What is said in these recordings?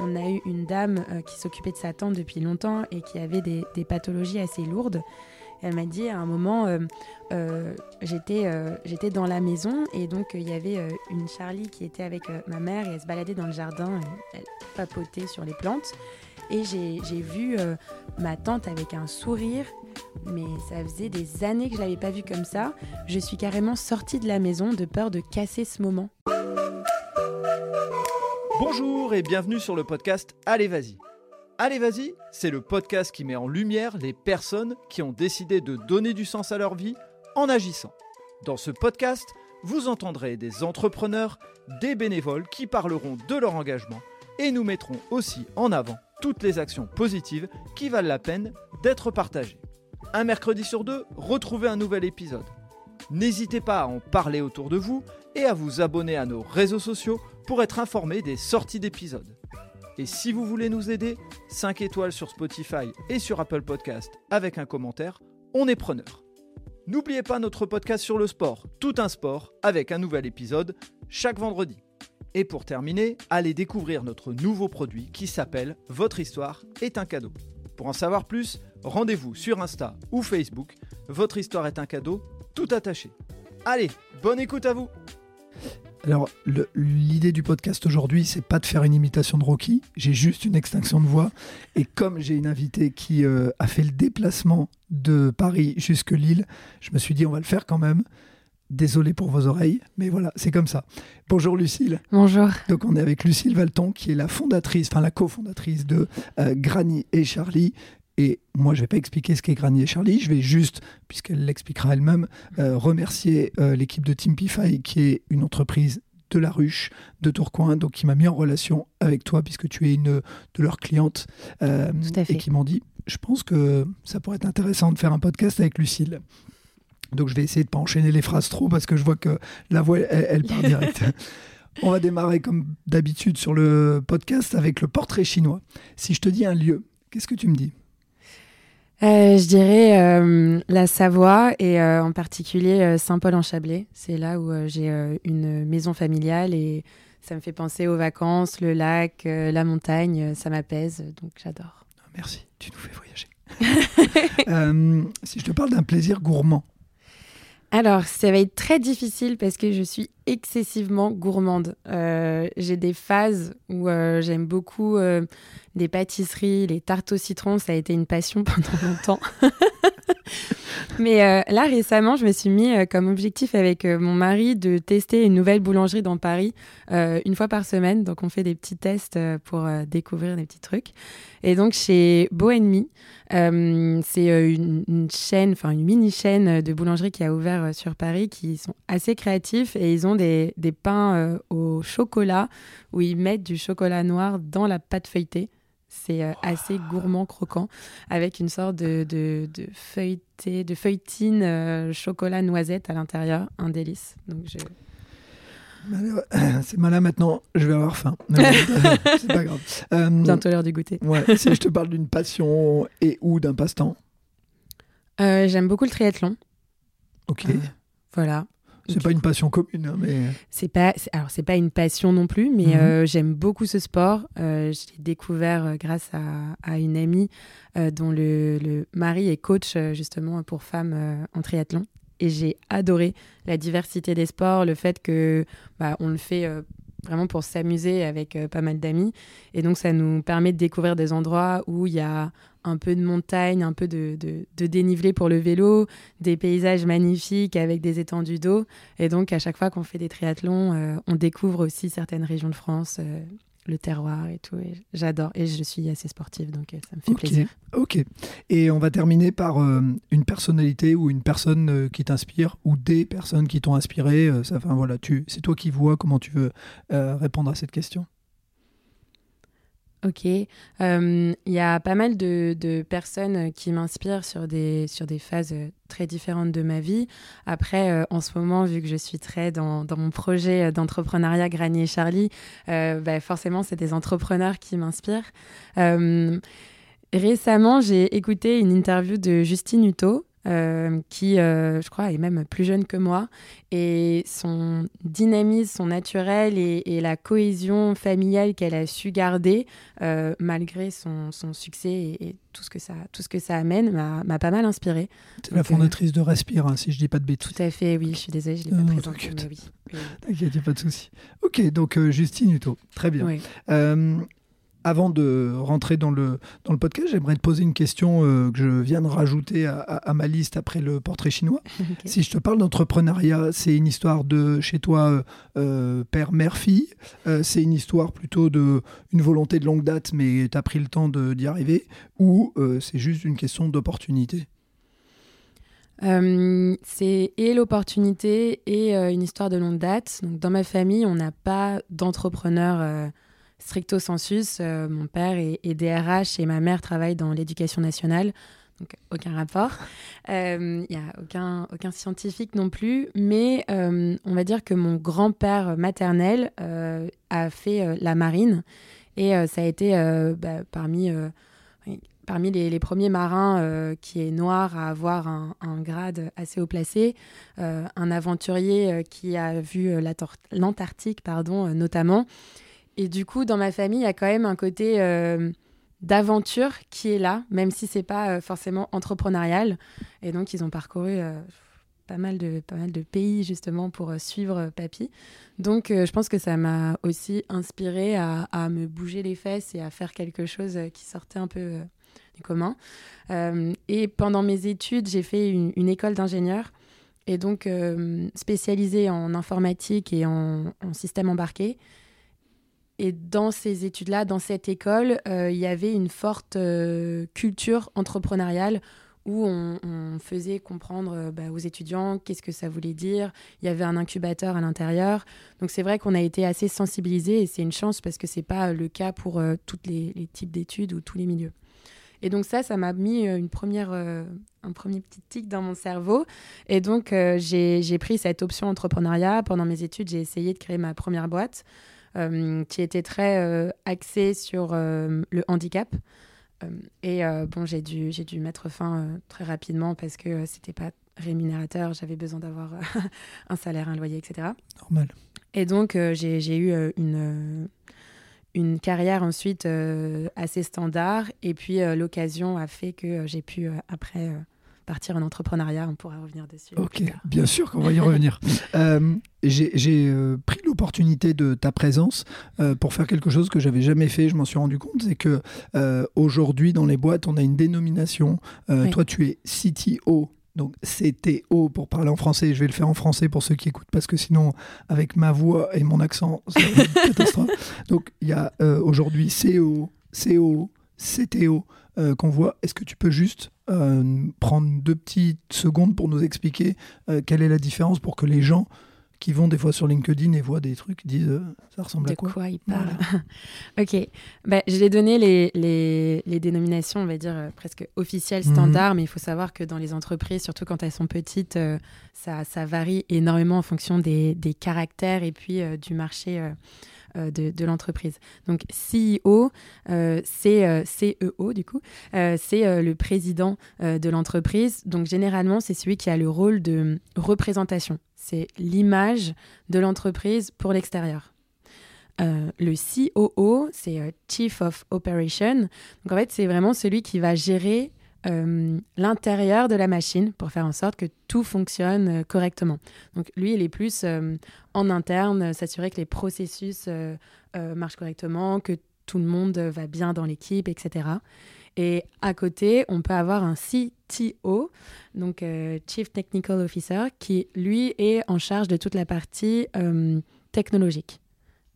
on a eu une dame qui s'occupait de sa tante depuis longtemps et qui avait des, pathologies assez lourdes. Elle m'a dit à un moment, j'étais j'étais dans la maison et donc il y avait une Charlie qui était avec ma mère et elle se baladait dans le jardin, elle papotait sur les plantes. Et j'ai vu euh, ma tante avec un sourire, mais ça faisait des années que je l'avais pas vue comme ça. Je suis carrément sortie de la maison de peur de casser ce moment. Bonjour et bienvenue sur le podcast Allez Vas-y. Allez Vas-y, c'est le podcast qui met en lumière les personnes qui ont décidé de donner du sens à leur vie en agissant. Dans ce podcast, vous entendrez des entrepreneurs, des bénévoles qui parleront de leur engagement et nous mettrons aussi en avant toutes les actions positives qui valent la peine d'être partagées. Un mercredi sur deux, retrouvez un nouvel épisode. N'hésitez pas à en parler autour de vous et à vous abonner à nos réseaux sociaux pour être informé des sorties d'épisodes. Et si vous voulez nous aider, 5 étoiles sur Spotify et sur Apple Podcast avec un commentaire, on est preneur. N'oubliez pas notre podcast sur le sport, tout un sport, avec un nouvel épisode chaque vendredi. Et pour terminer, allez découvrir notre nouveau produit qui s'appelle Votre histoire est un cadeau. Pour en savoir plus, rendez-vous sur Insta ou Facebook. Votre histoire est un cadeau, tout attaché. Allez, bonne écoute à vous alors, l'idée du podcast aujourd'hui, c'est pas de faire une imitation de Rocky. J'ai juste une extinction de voix. Et comme j'ai une invitée qui euh, a fait le déplacement de Paris jusque Lille, je me suis dit, on va le faire quand même. Désolé pour vos oreilles, mais voilà, c'est comme ça. Bonjour Lucille. Bonjour. Donc on est avec Lucille Valton, qui est la fondatrice, enfin la cofondatrice de euh, Granny et Charlie. Et moi, je vais pas expliquer ce qu'est Granny et Charlie. Je vais juste, puisqu'elle l'expliquera elle-même, euh, remercier euh, l'équipe de Teamify, qui est une entreprise de la ruche de Tourcoing, donc qui m'a mis en relation avec toi, puisque tu es une de leurs clientes, et qui m'ont dit, je pense que ça pourrait être intéressant de faire un podcast avec Lucille. Donc je vais essayer de pas enchaîner les phrases trop parce que je vois que la voix, elle, part direct. On va démarrer comme d'habitude sur le podcast avec le portrait chinois. Si je te dis un lieu, qu'est-ce que tu me dis? Euh, je dirais euh, la Savoie et euh, en particulier Saint-Paul-en-Chablais. C'est là où j'ai une maison familiale et ça me fait penser aux vacances, le lac, la montagne. Ça m'apaise, donc j'adore. Merci, tu nous fais voyager. si je te parle d'un plaisir gourmand, alors, ça va être très difficile parce que je suis excessivement gourmande. Euh, j'ai des phases où euh, j'aime beaucoup euh, des pâtisseries, les tartes au citron, ça a été une passion pendant longtemps. Mais là, récemment, je me suis mis comme objectif avec mon mari de tester une nouvelle boulangerie dans Paris une fois par semaine. Donc, on fait des petits tests pour découvrir des petits trucs. Et donc, chez Beau Ennemi, c'est une, chaîne, enfin une mini chaîne de boulangerie qui a ouvert sur Paris, qui sont assez créatifs et ils ont des, pains euh, au chocolat où ils mettent du chocolat noir dans la pâte feuilletée. C'est euh, assez gourmand, croquant, avec une sorte de, de, de feuilleté, de feuilletine euh, chocolat noisette à l'intérieur. Un délice. Donc je... C'est malin maintenant, je vais avoir faim. c'est pas grave. Bientôt l'heure du goûter. Ouais, si je te parle d'une passion et ou d'un passe-temps J'aime beaucoup le triathlon. Ok. voilà. C'est pas une passion commune, hein, mais c'est pas alors c'est pas une passion non plus, mais mhm. euh, j'aime beaucoup ce sport. Euh, je l'ai découvert euh, grâce à, une amie dont le, le, mari est coach justement pour femmes en triathlon, et j'ai adoré la diversité des sports, le fait que bah, on le fait vraiment pour s'amuser avec pas mal d'amis, et donc ça nous permet de découvrir des endroits où il y a un peu de montagne, un peu de, de, dénivelé pour le vélo, des paysages magnifiques avec des étendues d'eau. Et donc, à chaque fois qu'on fait des triathlons, euh, on découvre aussi certaines régions de France, euh, le terroir et tout. J'adore. Et je suis assez sportive, donc euh, ça me fait plaisir. Ok. Et on va terminer par une personnalité ou une personne qui t'inspire ou des personnes qui t'ont inspiré. ça, enfin, voilà, tu, c'est toi qui vois comment tu veux répondre à cette question. Ok. Il y a pas mal de, personnes qui m'inspirent sur des, sur des phases très différentes de ma vie. Après, euh, en ce moment, vu que je suis très dans, dans mon projet d'entrepreneuriat Granier Charlie, euh, bah, forcément, c'est des entrepreneurs qui m'inspirent. récemment, j'ai écouté une interview de Justine Hutto euh, qui, euh, je crois, est même plus jeune que moi. Et son dynamisme, son naturel et, la cohésion familiale qu'elle a su garder, euh, malgré son, succès et, tout, ce que ça, tout ce que ça amène, m'a pas mal inspirée. C'est la fondatrice de Respire, hein, si je dis pas de bêtises. Tout à fait, oui, je suis désolée, je l'ai pas présenté. T'inquiète, il n'y a pas de souci. Ok, donc Justine Hutto, très bien. Oui avant de rentrer dans le, dans le podcast, j'aimerais te poser une question euh, que je viens de rajouter à, ma liste après le portrait chinois. Si je te parle d'entrepreneuriat, c'est une histoire de chez toi, euh, euh, père, mère, fille. c'est une histoire plutôt de une volonté de longue date, mais tu as pris le temps d'y arriver. Ou c'est juste une question d'opportunité? C'est et l'opportunité et une histoire de longue date. Donc, dans ma famille, on n'a pas d'entrepreneur stricto sensus, euh, mon père est, DRH et ma mère travaille dans l'éducation nationale. Donc, aucun rapport. Il euh, n'y a aucun, aucun scientifique non plus. Mais euh, on va dire que mon grand-père maternel a fait la marine. Et ça a été bah, parmi, parmi les, premiers marins qui est noir à avoir un, un grade assez haut placé. un aventurier qui a vu l'Antarctique, pardon, notamment. Et du coup, dans ma famille, il y a quand même un côté euh, d'aventure qui est là, même si c'est pas euh, forcément entrepreneurial. Et donc, ils ont parcouru euh, pas, mal de, pays justement pour suivre Papy. Donc, je pense que ça m'a aussi inspiré à, me bouger les fesses et à faire quelque chose qui sortait un peu du commun. et pendant mes études, j'ai fait une, école d'ingénieur et donc spécialisée en informatique et en, en système embarqué. Et dans ces études-là, dans cette école, euh, il y avait une forte euh, culture entrepreneuriale où on, faisait comprendre euh, bah, aux étudiants qu'est-ce que ça voulait dire. Il y avait un incubateur à l'intérieur. Donc c'est vrai qu'on a été assez sensibilisés et c'est une chance parce que ce n'est pas le cas pour tous les, types d'études ou tous les milieux. Et donc ça, ça m'a mis une première, un premier petit tic dans mon cerveau. Et donc j'ai pris cette option entrepreneuriat. Pendant mes études, j'ai essayé de créer ma première boîte. Euh, qui était très euh, axé sur euh, le handicap. et bon, j'ai dû, j'ai dû mettre fin très rapidement parce que c'était pas rémunérateur, j'avais besoin d'avoir un salaire, un loyer, etc. Normal. Et donc, j'ai eu une, une carrière ensuite assez standard. Et puis, l'occasion a fait que j'ai pu, après, partir en entrepreneuriat. On pourra revenir dessus. Ok, bien sûr qu'on va y revenir. Euh, j'ai euh, pris l'opportunité de ta présence euh, pour faire quelque chose que j'avais jamais fait. Je m'en suis rendu compte, c'est que aujourd'hui dans les boîtes, on a une dénomination. Toi, tu es CTO. Donc CTO pour parler en français, je vais le faire en français pour ceux qui écoutent parce que sinon avec ma voix et mon accent, c'est une catastrophe. Donc il y a aujourd'hui CEO, CO, CTO qu'on voit. Est-ce que tu peux juste euh, prendre deux petites secondes pour nous expliquer euh, quelle est la différence pour que les gens qui vont des fois sur LinkedIn et voient des trucs disent euh, ça ressemble à quoi De quoi ils parlent. Ok, bah, je vais donner les, les, les, dénominations, on va dire presque officielles, mhm. standards, mais il faut savoir que dans les entreprises, surtout quand elles sont petites, ça, ça, varie énormément en fonction des, des caractères et puis du marché euh, de, l'entreprise. Donc CEO, euh, c'est euh, CEO du coup, c'est le président de l'entreprise. Donc généralement, c'est celui qui a le rôle de représentation. C'est l'image de l'entreprise pour l'extérieur. le COO, c'est Chief of Operation. Donc en fait, c'est vraiment celui qui va gérer euh, l'intérieur de la machine pour faire en sorte que tout fonctionne euh, correctement. Donc lui, il est plus euh, en interne, s'assurer que les processus marchent correctement, que tout le monde va bien dans l'équipe, etc. Et à côté, on peut avoir un CTO, donc Chief Technical Officer, qui lui est en charge de toute la partie technologique.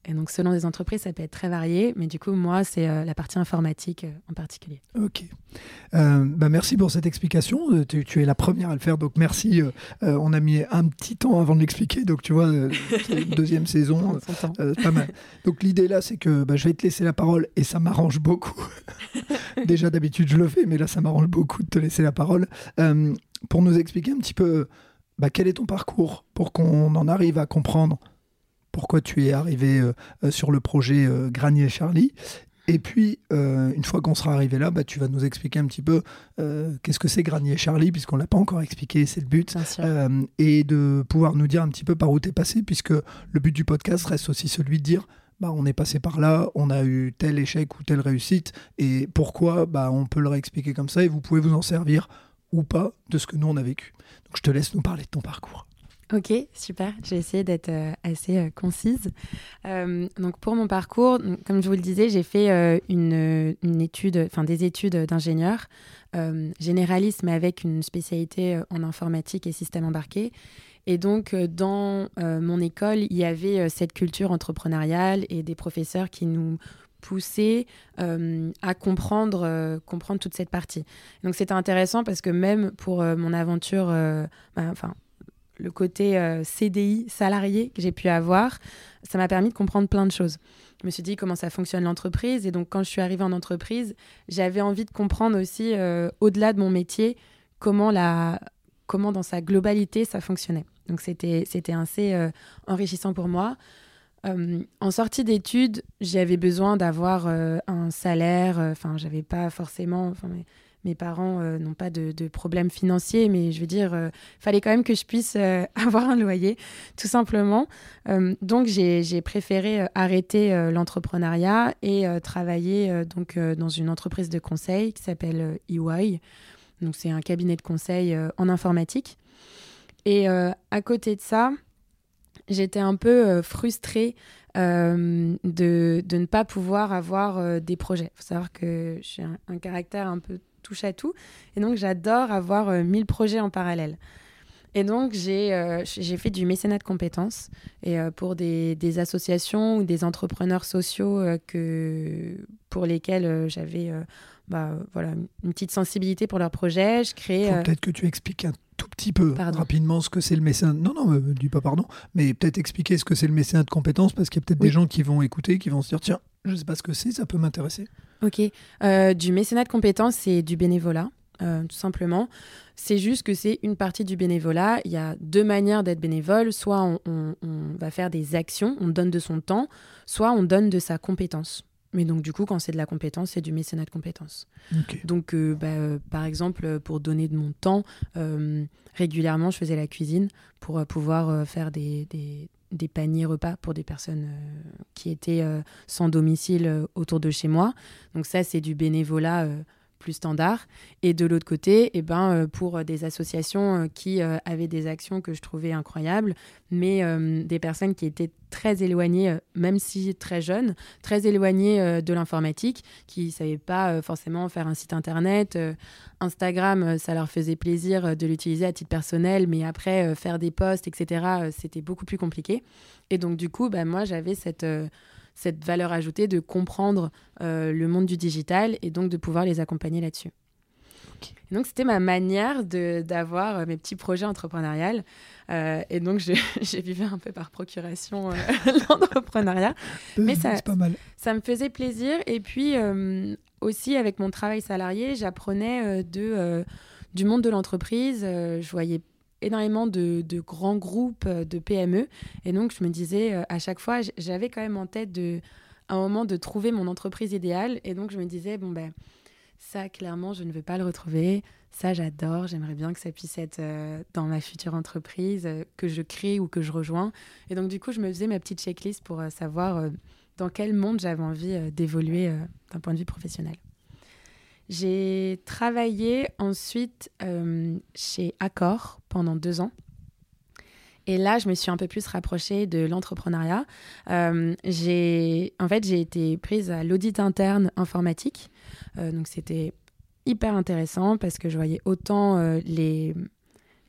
Et donc, selon les entreprises, ça peut être très varié, mais du coup, moi, c'est euh, la partie informatique euh, en particulier. Ok. Euh, bah merci pour cette explication. Tu, es la première à le faire, donc merci. on a mis un petit temps avant de l'expliquer, donc tu vois, deuxième saison, pas mal. Donc, l'idée là, c'est que bah, je vais te laisser la parole et ça m'arrange beaucoup. Déjà, d'habitude, je le fais, mais là, ça m'arrange beaucoup de te laisser la parole. pour nous expliquer un petit peu bah, quel est ton parcours pour qu'on en arrive à comprendre pourquoi tu es arrivé euh, euh, sur le projet euh, Granier Charlie Et puis, euh, une fois qu'on sera arrivé là, bah, tu vas nous expliquer un petit peu euh, qu'est-ce que c'est Granier Charlie, puisqu'on ne l'a pas encore expliqué, c'est le but. Euh, et de pouvoir nous dire un petit peu par où tu es passé, puisque le but du podcast reste aussi celui de dire bah, on est passé par là, on a eu tel échec ou telle réussite, et pourquoi bah, on peut le réexpliquer comme ça, et vous pouvez vous en servir ou pas de ce que nous on a vécu. Donc je te laisse nous parler de ton parcours. Ok, super. J'ai essayé d'être euh, assez euh, concise. Euh, donc pour mon parcours, comme je vous le disais, j'ai fait une, une, étude, enfin des études d'ingénieur généraliste, mais avec une spécialité en informatique et système embarqué. Et donc dans mon école, il y avait cette culture entrepreneuriale et des professeurs qui nous poussaient à comprendre, comprendre toute cette partie. Donc c'était intéressant parce que même pour mon aventure, bah, enfin le côté euh, CDI, salarié que j'ai pu avoir, ça m'a permis de comprendre plein de choses. Je me suis dit comment ça fonctionne l'entreprise. Et donc, quand je suis arrivée en entreprise, j'avais envie de comprendre aussi, euh, au-delà de mon métier, comment, la, comment dans sa globalité ça fonctionnait. Donc, c'était assez euh, enrichissant pour moi. en sortie d'études, j'avais besoin d'avoir un salaire. Enfin, j'avais pas forcément mes parents euh, n'ont pas de, problèmes financiers, mais je veux dire, euh, fallait quand même que je puisse euh, avoir un loyer, tout simplement. donc, j'ai préféré arrêter l'entrepreneuriat et travailler donc, dans une entreprise de conseil qui s'appelle EY. Donc, c'est un cabinet de conseil en informatique. Et à côté de ça, j'étais un peu frustrée de, de, ne pas pouvoir avoir des projets. Il faut savoir que j'ai un, caractère un peu touche à tout. Et donc, j'adore avoir 1000 euh, projets en parallèle. Et donc, j'ai euh, fait du mécénat de compétences et, euh, pour des, des, associations ou des entrepreneurs sociaux que, pour lesquels j'avais bah, voilà, une petite sensibilité pour leurs projets. Je crée. Peut-être que tu expliques un tout petit peu rapidement ce que c'est le mécénat. Non, non, ne dis pas pardon, mais peut-être expliquer ce que c'est le mécénat de compétences parce qu'il y a peut-être des gens qui vont écouter, qui vont se dire tiens, je ne sais pas ce que c'est, ça peut m'intéresser. Ok. Euh, du mécénat de compétences, c'est du bénévolat, euh, tout simplement. C'est juste que c'est une partie du bénévolat. Il y a deux manières d'être bénévole. Soit on, va faire des actions, on donne de son temps, soit on donne de sa compétence. Mais donc, du coup, quand c'est de la compétence, c'est du mécénat de compétences. Donc, euh, bah, par exemple, pour donner de mon temps, régulièrement, je faisais la cuisine pour pouvoir faire des, des paniers repas pour des personnes euh, qui étaient euh, sans domicile euh, autour de chez moi. Donc ça, c'est du bénévolat plus standard. Et de l'autre côté, eh ben, pour des associations qui avaient des actions que je trouvais incroyables, mais des personnes qui étaient très éloignées, même si très jeunes, très éloignées de l'informatique, qui ne savaient pas forcément faire un site internet. Instagram, ça leur faisait plaisir de l'utiliser à titre personnel, mais après, faire des posts, etc., c'était beaucoup plus compliqué. Et donc, du coup, bah, moi, j'avais cette cette valeur ajoutée de comprendre euh, le monde du digital et donc de pouvoir les accompagner là-dessus. Donc, c'était ma manière d'avoir euh, mes petits projets entrepreneuriaux. Euh, et donc, j'ai vécu un peu par procuration l'entrepreneuriat. Mais ça, pas mal. ça me faisait plaisir. Et puis, aussi, avec mon travail salarié, j'apprenais de du monde de l'entreprise. je voyais énormément de, grands groupes euh, de PME. Et donc, je me disais, euh, à chaque fois, j'avais quand même en tête de, un moment de trouver mon entreprise idéale. Et donc, je me disais, bon, ben, ça, clairement, je ne veux pas le retrouver. Ça, j'adore. J'aimerais bien que ça puisse être euh, dans ma future entreprise, que je crée ou que je rejoins. Et donc, du coup, je me faisais ma petite checklist pour savoir dans quel monde j'avais envie d'évoluer d'un point de vue professionnel. J'ai travaillé ensuite euh, chez Accor pendant deux ans. Et là, je me suis un peu plus rapprochée de l'entrepreneuriat. Euh, en fait, j'ai été prise à l'audit interne informatique. Euh, donc, c'était hyper intéressant parce que je voyais autant les,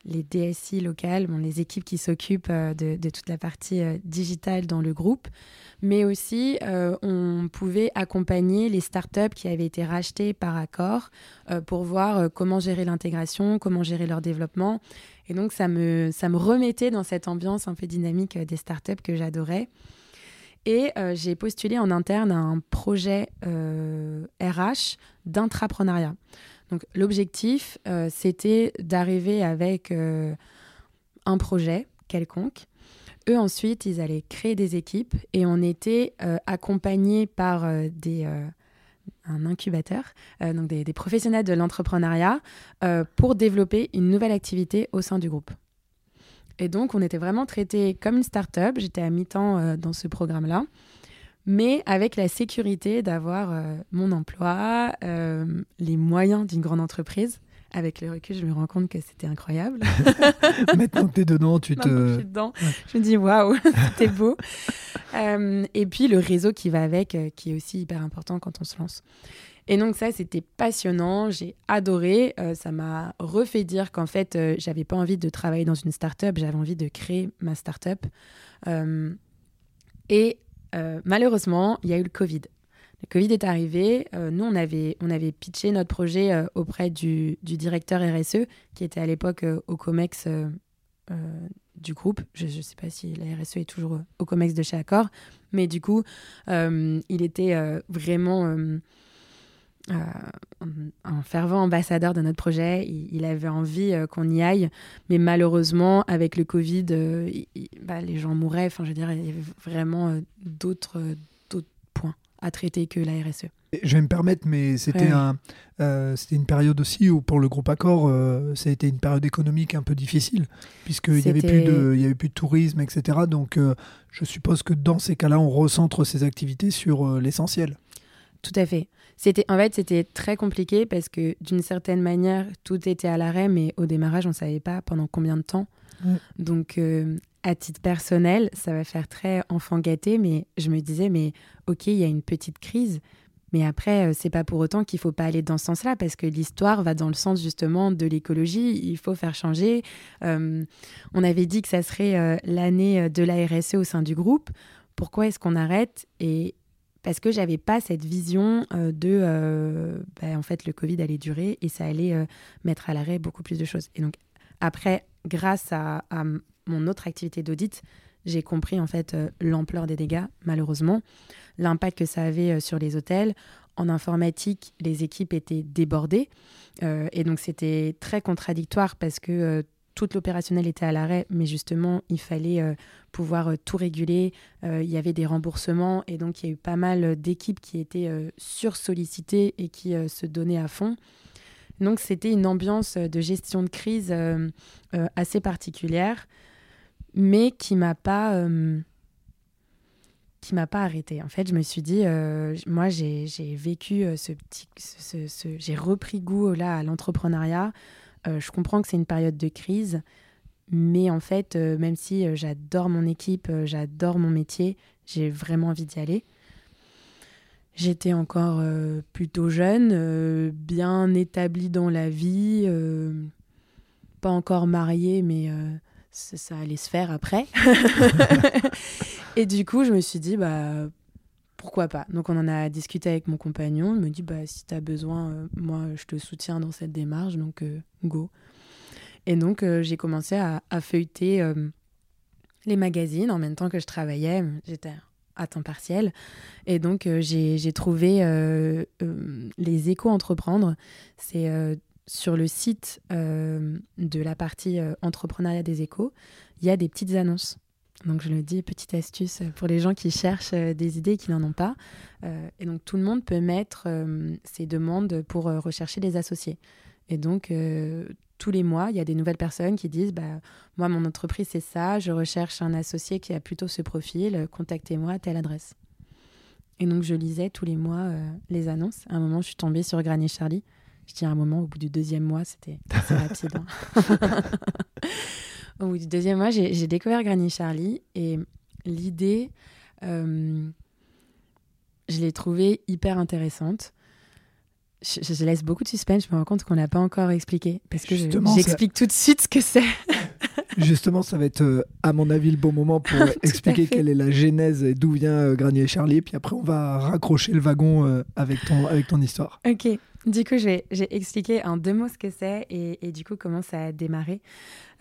les DSI locales, les équipes qui s'occupent de, de, toute la partie digitale dans le groupe, mais aussi euh, on pouvait accompagner les startups qui avaient été rachetées par Accor euh, pour voir euh, comment gérer l'intégration, comment gérer leur développement. Et donc ça me, ça me remettait dans cette ambiance un peu dynamique des startups que j'adorais. Et j'ai postulé en interne un projet RH d'intrapreneuriat. Donc l'objectif, c'était d'arriver avec un projet quelconque eux, ensuite, ils allaient créer des équipes et on était euh, accompagnés par euh, des, euh, un incubateur, donc des, des, professionnels de l'entrepreneuriat, pour développer une nouvelle activité au sein du groupe. Et donc, on était vraiment traité comme une start-up. J'étais à mi-temps dans ce programme-là mais avec la sécurité d'avoir euh, mon emploi, euh, les moyens d'une grande entreprise. Avec le recul, je me rends compte que c'était incroyable. Maintenant que tu es dedans, tu te. je, suis dedans, je me dis waouh, c'était beau. Euh, et puis le réseau qui va avec, qui est aussi hyper important quand on se lance. Et donc ça, c'était passionnant, j'ai adoré. ça m'a refait dire qu'en fait, j'avais pas envie de travailler dans une start-up, j'avais envie de créer ma start-up. et euh, malheureusement, il y a eu le Covid. Le Covid est arrivé. Euh, nous, on avait, on avait pitché notre projet euh, auprès du, directeur RSE, qui était à l'époque au COMEX du groupe. Je ne sais pas si la RSE est toujours au COMEX de chez Accor, mais du coup, il était vraiment un fervent ambassadeur de notre projet. Il, avait envie qu'on y aille, mais malheureusement, avec le Covid, bah, les gens mouraient. Enfin, je veux dire, il y avait vraiment d'autres points à traiter que la RSE. Je vais me permettre, mais c'était un, c'était une période aussi où pour le groupe Accor, ça a été une période économique un peu difficile, puisqu'il n'y avait, plus de, il y avait plus de tourisme, etc. Donc je suppose que dans ces cas-là, on recentre ses activités sur l'essentiel. Tout à fait. C'était, en fait, c'était très compliqué parce que d'une certaine manière, tout était à l'arrêt, mais au démarrage, on ne savait pas pendant combien de temps. Donc, euh, à titre personnel, ça va faire très enfant gâté, mais je me disais, mais ok, il y a une petite crise, mais après, euh, c'est pas pour autant qu'il faut pas aller dans ce sens-là, parce que l'histoire va dans le sens justement de l'écologie. Il faut faire changer. Euh, on avait dit que ça serait l'année de la RSE au sein du groupe. Pourquoi est-ce qu'on arrête? Et parce que j'avais pas cette vision euh, de euh, bah, en fait le Covid allait durer et ça allait euh, mettre à l'arrêt beaucoup plus de choses. Et donc après, grâce à, mon autre activité d'audit, j'ai compris en fait l'ampleur des dégâts, malheureusement, l'impact que ça avait sur les hôtels. En informatique, les équipes étaient débordées et donc c'était très contradictoire parce que toute l'opérationnel était à l'arrêt, mais justement, il fallait euh, pouvoir euh, tout réguler. Euh, il y avait des remboursements et donc il y a eu pas mal d'équipes qui étaient sursollicitées et qui se donnaient à fond. Donc c'était une ambiance de gestion de crise assez particulière, mais qui m'a pas qui m'a pas arrêté. En fait, je me suis dit, moi, j'ai vécu ce petit, j'ai repris goût là à l'entrepreneuriat. Euh, je comprends que c'est une période de crise, mais en fait, euh, même si euh, j'adore mon équipe, j'adore mon métier, j'ai vraiment envie d'y aller. J'étais encore plutôt jeune, bien établie dans la vie, pas encore mariée, mais ça, allait se faire après. et du coup, je me suis dit, bah, pourquoi pas. Donc on en a discuté avec mon compagnon, il me dit bah si tu as besoin euh, moi je te soutiens dans cette démarche. Donc euh, go. Et donc euh, j'ai commencé à, feuilleter les magazines en même temps que je travaillais, j'étais à temps partiel. Et donc j'ai trouvé les échos entreprendre, c'est sur le site de la partie entrepreneuriat des échos, il y a des petites annonces donc je le dis, petite astuce pour les gens qui cherchent euh, des idées et qui n'en ont pas. Euh, et donc tout le monde peut mettre euh, ses demandes pour rechercher des associés. Et donc tous les mois, il y a des nouvelles personnes qui disent bah, Moi, mon entreprise, c'est ça, je recherche un associé qui a plutôt ce profil, contactez-moi à telle adresse. Et donc je lisais tous les mois les annonces. À un moment, je suis tombée sur Granny Charlie. Je dis à un moment, au bout du deuxième mois, c'était assez rapide. Hein. Au bout du deuxième mois, j'ai découvert Granny Charlie et l'idée, euh, je l'ai trouvée hyper intéressante. Je, laisse beaucoup de suspense, je me rends compte qu'on n'a pas encore expliqué, parce que j'explique tout de suite ce que c'est. Justement, ça va être, euh, à mon avis, le bon moment pour expliquer quelle est la genèse et d'où vient euh, Granny et Charlie. Puis après, on va raccrocher le wagon avec, ton, avec ton histoire. Ok. Du coup, j'ai expliqué en deux mots ce que c'est et, et, du coup comment ça a démarré.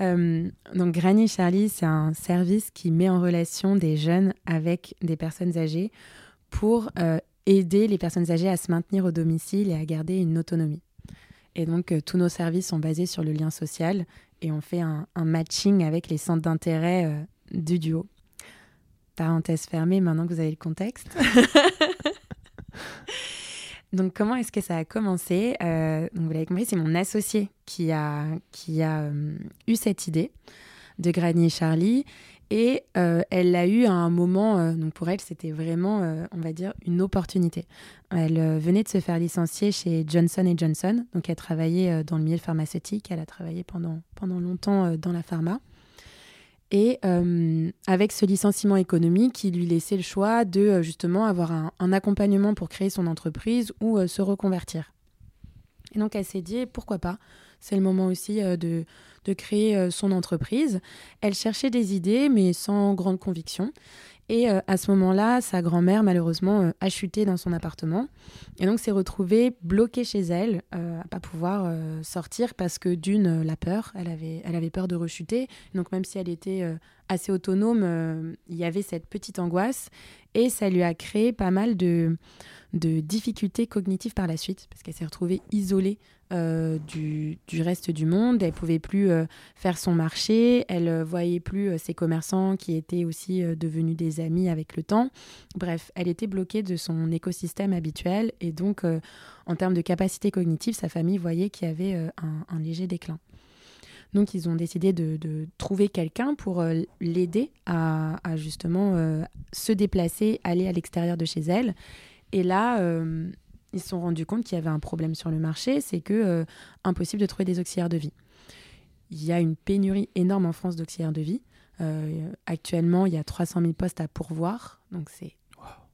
Euh, donc Granny Charlie, c'est un service qui met en relation des jeunes avec des personnes âgées pour euh, aider les personnes âgées à se maintenir au domicile et à garder une autonomie. Et donc euh, tous nos services sont basés sur le lien social et on fait un, un matching avec les centres d'intérêt du duo. Parenthèse fermée, maintenant que vous avez le contexte. donc, comment est-ce que ça a commencé donc, Vous l'avez compris, c'est mon associé qui a, qui a eu cette idée de Granny Charlie. Et euh, elle l'a eu à un moment, euh, donc pour elle, c'était vraiment, euh, on va dire, une opportunité. Elle venait de se faire licencier chez Johnson Johnson, donc elle travaillait dans le milieu pharmaceutique, elle a travaillé pendant, pendant longtemps dans la pharma. Et avec ce licenciement économique, qui lui laissait le choix de justement avoir un, accompagnement pour créer son entreprise ou se reconvertir. Et donc elle s'est dit, pourquoi pas C'est le moment aussi de de créer euh, son entreprise. Elle cherchait des idées, mais sans grande conviction. Et euh, à ce moment-là, sa grand-mère, malheureusement, euh, a chuté dans son appartement. Et donc, s'est retrouvée bloquée chez elle, à pas pouvoir sortir parce que, d'une, la peur, elle avait, elle avait peur de rechuter. Donc, même si elle était assez autonome, il y avait cette petite angoisse. Et ça lui a créé pas mal de, de difficultés cognitives par la suite, parce qu'elle s'est retrouvée isolée euh, du, reste du monde. Elle pouvait plus euh, faire son marché. Elle euh, voyait plus ses commerçants qui étaient aussi devenus des amis avec le temps. Bref, elle était bloquée de son écosystème habituel et donc en termes de capacité cognitive, sa famille voyait qu'il y avait un, léger déclin. Donc ils ont décidé de, trouver quelqu'un pour l'aider à, justement se déplacer, aller à l'extérieur de chez elle. Et là, ils se sont rendus compte qu'il y avait un problème sur le marché, c'est que euh, impossible de trouver des auxiliaires de vie. Il y a une pénurie énorme en France d'auxiliaires de vie. Euh, actuellement, il y a 300 000 postes à pourvoir, donc c'est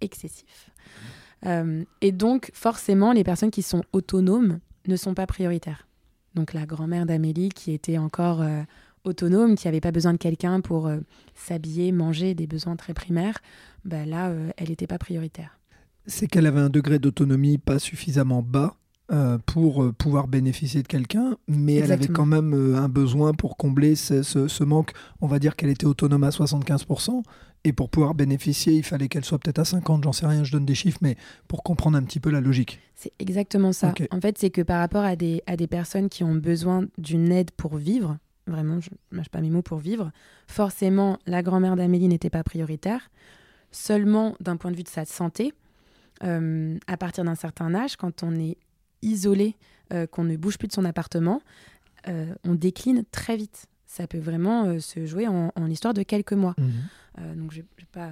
excessif. Euh, et donc, forcément, les personnes qui sont autonomes ne sont pas prioritaires. Donc, la grand-mère d'Amélie, qui était encore autonome, qui n'avait pas besoin de quelqu'un pour s'habiller, manger, des besoins très primaires, bah là, elle n'était pas prioritaire c'est qu'elle avait un degré d'autonomie pas suffisamment bas euh, pour euh, pouvoir bénéficier de quelqu'un, mais elle avait quand même euh, un besoin pour combler ce, manque. On va dire qu'elle était autonome à 75%, et pour pouvoir bénéficier, il fallait qu'elle soit peut-être à 50, j'en sais rien, je donne des chiffres, mais pour comprendre un petit peu la logique. C'est exactement ça. En fait, c'est que par rapport à des, à des personnes qui ont besoin d'une aide pour vivre, vraiment, je ne mâche pas mes mots pour vivre, forcément, la grand-mère d'Amélie n'était pas prioritaire. Seulement d'un point de vue de sa santé, euh, à partir d'un certain âge, quand on est isolé, euh, qu'on ne bouge plus de son appartement, euh, on décline très vite. Ça peut vraiment se jouer en, histoire de quelques mois. Mhm. donc, je ne vais pas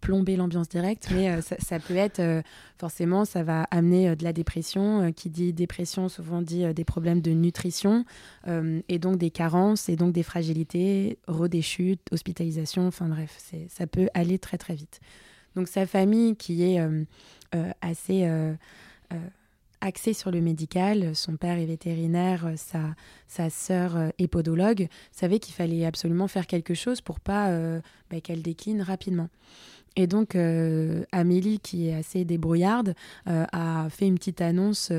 plomber l'ambiance directe, mais ça, peut être forcément, ça va amener de la dépression. qui dit dépression, souvent dit des problèmes de nutrition, et donc des carences, et donc des fragilités, redéchutes, hospitalisation, enfin bref, ça peut aller très très vite. Donc sa famille qui est euh, euh, assez euh, axée sur le médical, son père est vétérinaire, sa, sa sœur est podologue, savait qu'il fallait absolument faire quelque chose pour pas bah, qu'elle décline rapidement. Et donc, Amélie, qui est assez débrouillarde, a fait une petite annonce,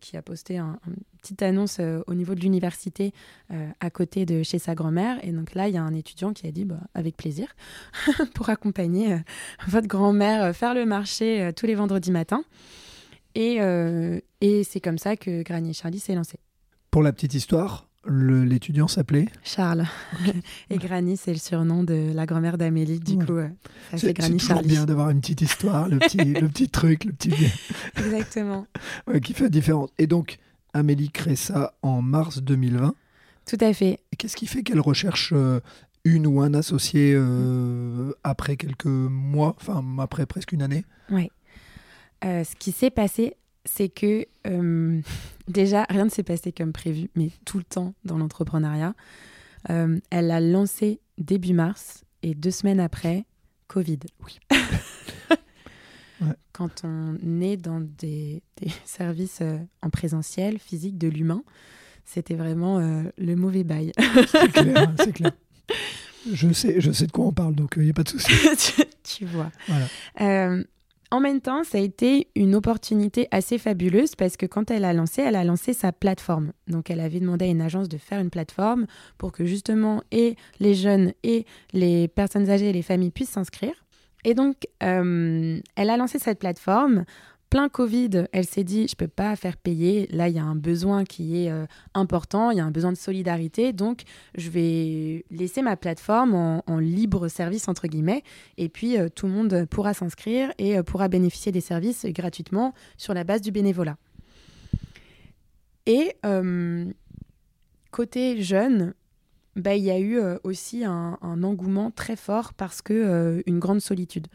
qui a posté un, petite annonce euh, au niveau de l'université euh, à côté de chez sa grand-mère. Et donc là, il y a un étudiant qui a dit bah, avec plaisir pour accompagner euh, votre grand-mère faire le marché tous les vendredis matins. Et, et c'est comme ça que Granny Charlie s'est lancé. Pour la petite histoire, l'étudiant s'appelait Charles. et Granny, c'est le surnom de la grand-mère d'Amélie. Du coup, c'est Granny Charlie. C'est bien d'avoir une petite histoire, le petit, le petit truc, le petit. Exactement. qui fait la différence. Et donc, Amélie crée ça en mars 2020. Tout à fait. Qu'est-ce qui fait qu'elle recherche euh, une ou un associé euh, après quelques mois, enfin après presque une année? Oui. Euh, ce qui s'est passé, c'est que déjà, rien ne s'est passé comme prévu, mais tout le temps dans l'entrepreneuriat. elle a lancé début mars et deux semaines après, Covid. Oui. Quand on est dans des, services euh, en présentiel, physique, de l'humain, c'était vraiment euh, le mauvais bail. c'est clair, c'est clair. Je sais, je sais de quoi on parle, donc il euh, n'y a pas de souci. tu, vois. en même temps, ça a été une opportunité assez fabuleuse parce que quand elle a lancé, elle a lancé sa plateforme. Donc, elle avait demandé à une agence de faire une plateforme pour que justement et les jeunes et les personnes âgées et les familles puissent s'inscrire. Et donc, euh, elle a lancé cette plateforme plein Covid, elle s'est dit, je peux pas faire payer. Là, il y a un besoin qui est euh, important, il y a un besoin de solidarité. Donc, je vais laisser ma plateforme en, libre service, entre guillemets. Et puis, euh, tout le monde pourra s'inscrire et pourra bénéficier des services gratuitement sur la base du bénévolat. Et côté jeune, bah, il y a eu aussi un, engouement très fort parce que une grande solitude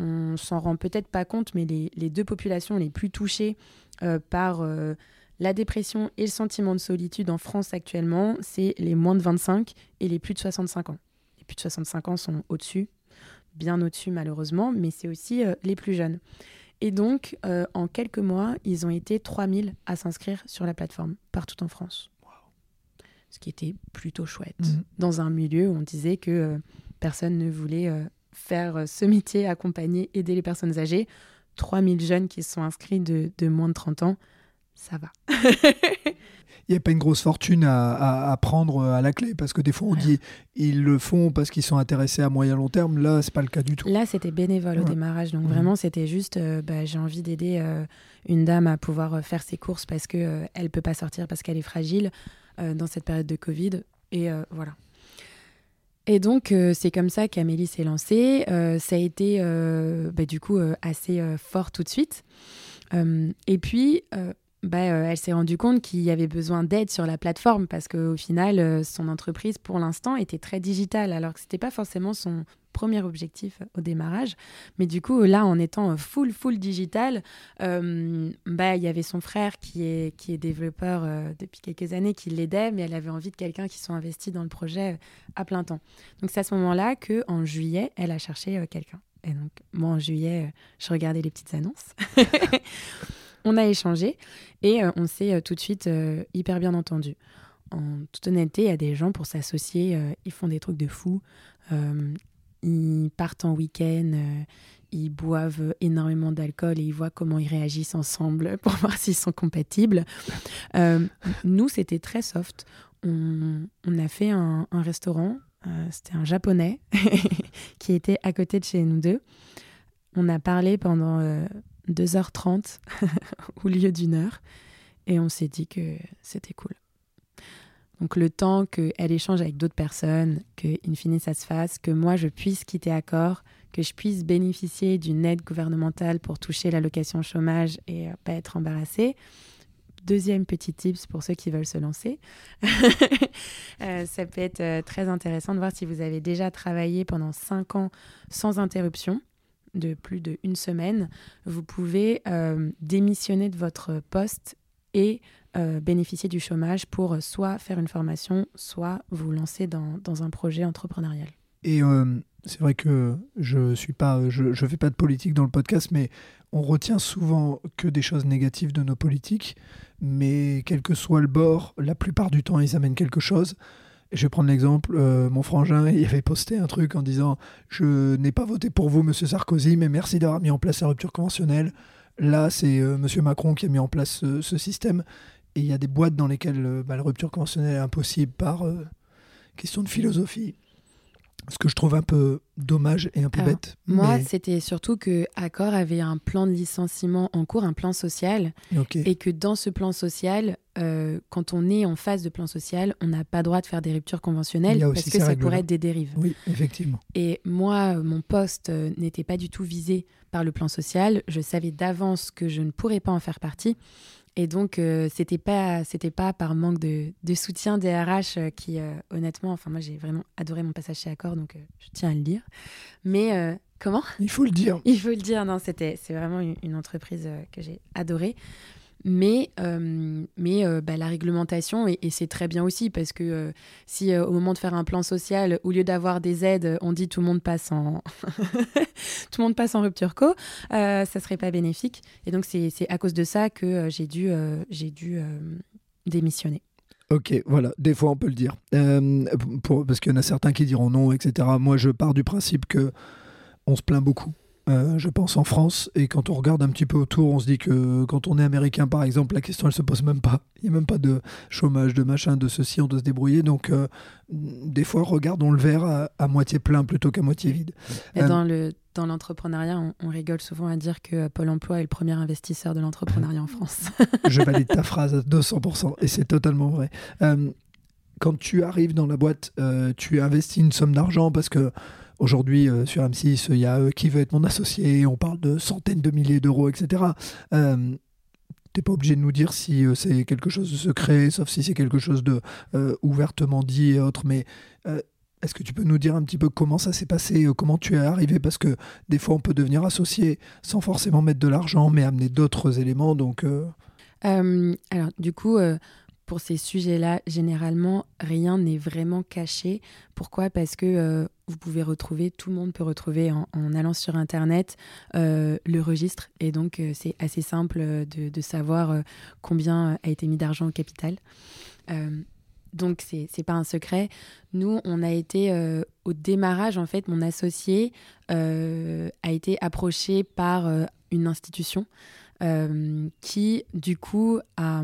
on s'en rend peut-être pas compte, mais les, deux populations les plus touchées euh, par euh, la dépression et le sentiment de solitude en France actuellement, c'est les moins de 25 et les plus de 65 ans. Les plus de 65 ans sont au-dessus, bien au-dessus malheureusement, mais c'est aussi euh, les plus jeunes. Et donc, en quelques mois, ils ont été 3000 à s'inscrire sur la plateforme, partout en France. Ce qui était plutôt chouette, mmh. dans un milieu où on disait que personne ne voulait faire euh, ce métier, accompagner, aider les personnes âgées. 3000 jeunes qui sont inscrits de, moins de 30 ans, ça va. Il n'y a pas une grosse fortune à, prendre à la clé? Parce que des fois on dit ils le font parce qu'ils sont intéressés à moyen long terme. Là, c'est pas le cas du tout. Là, c'était bénévole au démarrage. Donc mmh. vraiment, c'était juste euh, bah, j'ai envie d'aider euh, une dame à pouvoir faire ses courses parce qu'elle elle ne peut pas sortir parce qu'elle est fragile dans cette période de Covid. Et voilà. Et donc, euh, c'est comme ça qu'Amélie s'est lancée. Euh, ça a été, euh, bah, du coup, assez fort tout de suite. et puis, bah, elle s'est rendue compte qu'il y avait besoin d'aide sur la plateforme parce qu'au final, son entreprise, pour l'instant, était très digitale, alors que ce n'était pas forcément son premier objectif au démarrage. Mais du coup, là, en étant full, full digital, euh, bah, il y avait son frère qui est, qui est développeur euh, depuis quelques années, qui l'aidait, mais elle avait envie de quelqu'un qui soit investi dans le projet euh, à plein temps. Donc, c'est à ce moment-là qu'en juillet, elle a cherché quelqu'un. Et donc, moi, en juillet, je regardais les petites annonces. on a échangé et on s'est tout de suite hyper bien entendu. En toute honnêteté, il y a des gens pour s'associer, ils font des trucs de fou ils partent en week-end, euh, ils boivent énormément d'alcool et ils voient comment ils réagissent ensemble pour voir s'ils sont compatibles. Euh, nous, c'était très soft. On, a fait un, restaurant, euh, c'était un japonais qui était à côté de chez nous deux. On a parlé pendant 2h30 au lieu d'une heure et on s'est dit que c'était cool. Donc le temps qu'elle échange avec d'autres personnes, que ça se fasse, que moi je puisse quitter Accor, que je puisse bénéficier d'une aide gouvernementale pour toucher l'allocation chômage et euh, pas être embarrassée. Deuxième petit tips pour ceux qui veulent se lancer. Euh, ça peut être euh, très intéressant de voir si vous avez déjà travaillé pendant cinq ans sans interruption de plus d'une semaine. Vous pouvez démissionner de votre poste et euh, bénéficier du chômage pour soit faire une formation, soit vous lancer dans, dans un projet entrepreneurial. Et euh, c'est vrai que je suis pas, je, je fais pas de politique dans le podcast, mais on retient souvent que des choses négatives de nos politiques, mais quel que soit le bord, la plupart du temps, ils amènent quelque chose. Je vais prendre l'exemple, euh, mon frangin, il avait posté un truc en disant Je n'ai pas voté pour vous, monsieur Sarkozy, mais merci d'avoir mis en place la rupture conventionnelle. Là, c'est monsieur Macron qui a mis en place ce système. Et il y a des boîtes dans lesquelles euh, bah, la rupture conventionnelle est impossible par euh, question de philosophie. Ce que je trouve un peu dommage et un peu bête. Moi, c'était surtout que Accor avait un plan de licenciement en cours, un plan social, et que dans ce plan social, euh, quand on est en phase de plan social, on n'a pas droit de faire des ruptures conventionnelles parce que ça pourrait être des dérives. Oui, effectivement. Et moi, mon poste n'était pas du tout visé par le plan social. Je savais d'avance que je ne pourrais pas en faire partie. Et donc, euh, c'était pas, c'était pas par manque de, de soutien des RH euh, qui, euh, honnêtement, enfin, moi, j'ai vraiment adoré mon passage chez Accor, donc je tiens à le dire. Mais comment? Il faut le dire. Il faut le dire. Non, c'était, c'est vraiment une entreprise que j'ai adorée. Mais, euh, mais euh, bah, la réglementation, et, c'est très bien aussi, parce que euh, si au moment de faire un plan social, au lieu d'avoir des aides, on dit tout le monde passe en, tout le monde passe en rupture co, ça serait pas bénéfique. Et donc, c'est à cause de ça que j'ai dû, j'ai dû démissionner. Ok, voilà, des fois on peut le dire. parce qu'il y en a certains qui diront non, etc. Moi, je pars du principe que on se plaint beaucoup euh, je pense, en France. Et quand on regarde un petit peu autour, on se dit que quand on est américain, par exemple, la question, elle se pose même pas. Il n'y a même pas de chômage, de machin, de ceci, on doit se débrouiller. Donc, euh, des fois, regardons le verre à, moitié plein plutôt qu'à moitié vide. Euh, dans le dans l'entrepreneuriat, on, rigole souvent à dire que Pôle emploi est le premier investisseur de l'entrepreneuriat en France. je valide ta phrase à 200%, et c'est totalement vrai. quand tu arrives dans la boîte, tu investis une somme d'argent parce que Aujourd'hui, euh, sur M6, il y a euh, qui veut être mon associé, on parle de centaines de milliers d'euros, etc. Euh, T'es pas obligé de nous dire si euh, c'est quelque chose de secret, sauf si c'est quelque chose de ouvertement dit et autres, mais est-ce que tu peux nous dire un petit peu comment ça s'est passé, comment tu es arrivé? Parce que des fois, on peut devenir associé sans forcément mettre de l'argent, mais amener d'autres éléments. Donc, alors, du coup, pour ces sujets-là, généralement, rien n'est vraiment caché. Pourquoi? Parce que euh, vous pouvez retrouver, tout le monde peut retrouver en, allant sur Internet euh, le registre. Et donc, euh, c'est assez simple de, savoir combien a été mis d'argent au capital. donc, c'est n'est pas un secret. Nous, on a été au démarrage, en fait, mon associé a été approché par une institution qui, du coup, a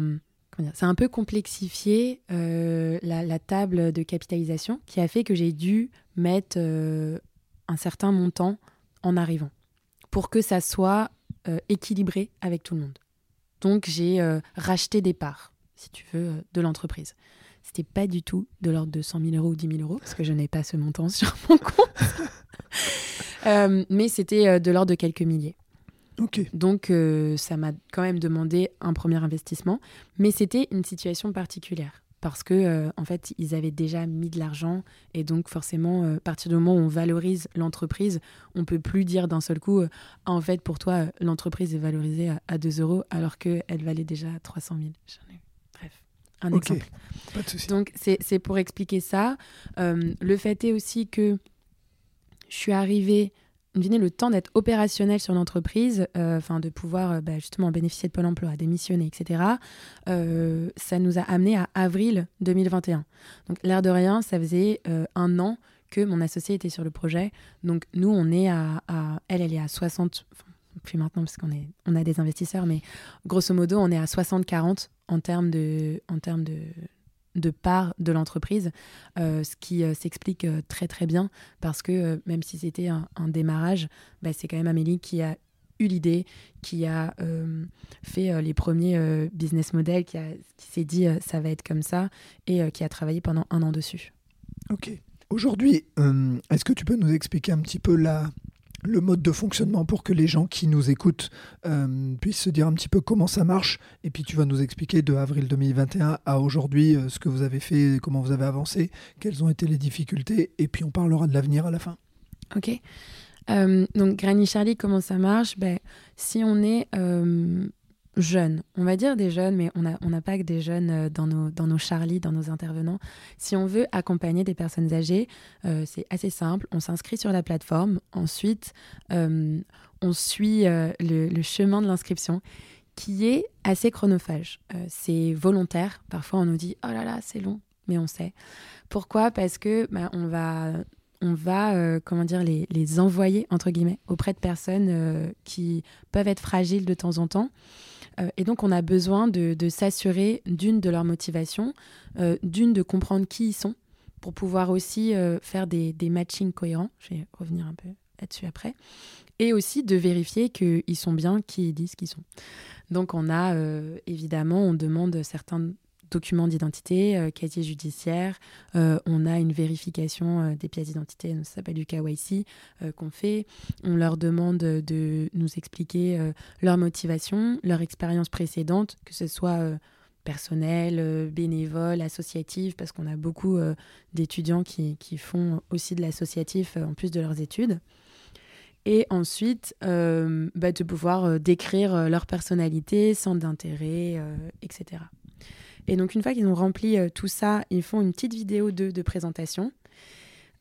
c'est un peu complexifié euh, la, table de capitalisation qui a fait que j'ai dû mettre euh, un certain montant en arrivant pour que ça soit euh, équilibré avec tout le monde. Donc j'ai racheté des parts, si tu veux, de l'entreprise. C'était pas du tout de l'ordre de 100 000 euros ou 10 000 euros parce que je n'ai pas ce montant sur mon compte. mais c'était de l'ordre de quelques milliers. Donc, euh, ça m'a quand même demandé un premier investissement, mais c'était une situation particulière parce que euh, en fait, ils avaient déjà mis de l'argent et donc forcément, euh, à partir du moment où on valorise l'entreprise, on peut plus dire d'un seul coup, ah, en fait, pour toi, l'entreprise est valorisée à, 2 euros alors qu'elle valait déjà 300 000. Bref, un exemple. Donc, c'est pour expliquer ça. le fait est aussi que je suis arrivée donné le temps d'être opérationnel sur l'entreprise, euh, enfin de pouvoir euh, bah, justement bénéficier de Pôle emploi, démissionner, etc., euh, ça nous a amené à avril 2021. Donc l'air de rien, ça faisait un an que mon associé était sur le projet. Donc nous, on est à, elle, elle est à 60, puis maintenant parce qu'on a des investisseurs, mais grosso modo, on est à 60-40 en termes de, en termes de, de part de l'entreprise, euh, ce qui euh, s'explique euh, très très bien parce que même si c'était un, démarrage, bah, c'est quand même Amélie qui a eu l'idée, qui a fait les premiers business models, qui, qui s'est dit ça va être comme ça et qui a travaillé pendant un an dessus. Ok. Aujourd'hui, est-ce que tu peux nous expliquer un petit peu la, le mode de fonctionnement pour que les gens qui nous écoutent euh, puissent se dire un petit peu comment ça marche. Et puis tu vas nous expliquer de avril 2021 à aujourd'hui euh, ce que vous avez fait, comment vous avez avancé, quelles ont été les difficultés. Et puis on parlera de l'avenir à la fin. Ok. Euh, donc Granny Charlie, comment ça marche? Ben, Si on est jeunes, on va dire des jeunes, mais on n'a pas que des jeunes euh, dans nos, dans nos Charlie, dans nos intervenants. Si on veut accompagner des personnes âgées, euh, c'est assez simple. On s'inscrit sur la plateforme. Ensuite, euh, on suit le, chemin de l'inscription qui est assez chronophage. c'est volontaire. Parfois, on nous dit Oh là là, c'est long, mais on sait. Pourquoi? Parce que bah, on va on va comment dire les, les, envoyer entre guillemets auprès de personnes qui peuvent être fragiles de temps en temps euh, et donc, on a besoin de, s'assurer d'une de leur motivation, euh, d'une de comprendre qui ils sont, pour pouvoir aussi euh, faire des, matchings cohérents. Je vais revenir un peu là-dessus après. Et aussi de vérifier qu'ils sont bien qui ils disent qu'ils sont. Donc, on a évidemment, on demande certains documents d'identité, euh, casier judiciaire. Euh, on a une vérification euh, des pièces d'identité, ça s'appelle du KYC, qu'on fait. On leur demande de nous expliquer leur motivation, leur expérience précédente, que ce soit personnel, bénévole, associatif, parce qu'on a beaucoup d'étudiants qui, font aussi de l'associatif en plus de leurs études. Et ensuite, bah, de pouvoir décrire leur personnalité, centre d'intérêt, etc. Et donc, une fois qu'ils ont rempli euh, tout ça, ils font une petite vidéo de, de présentation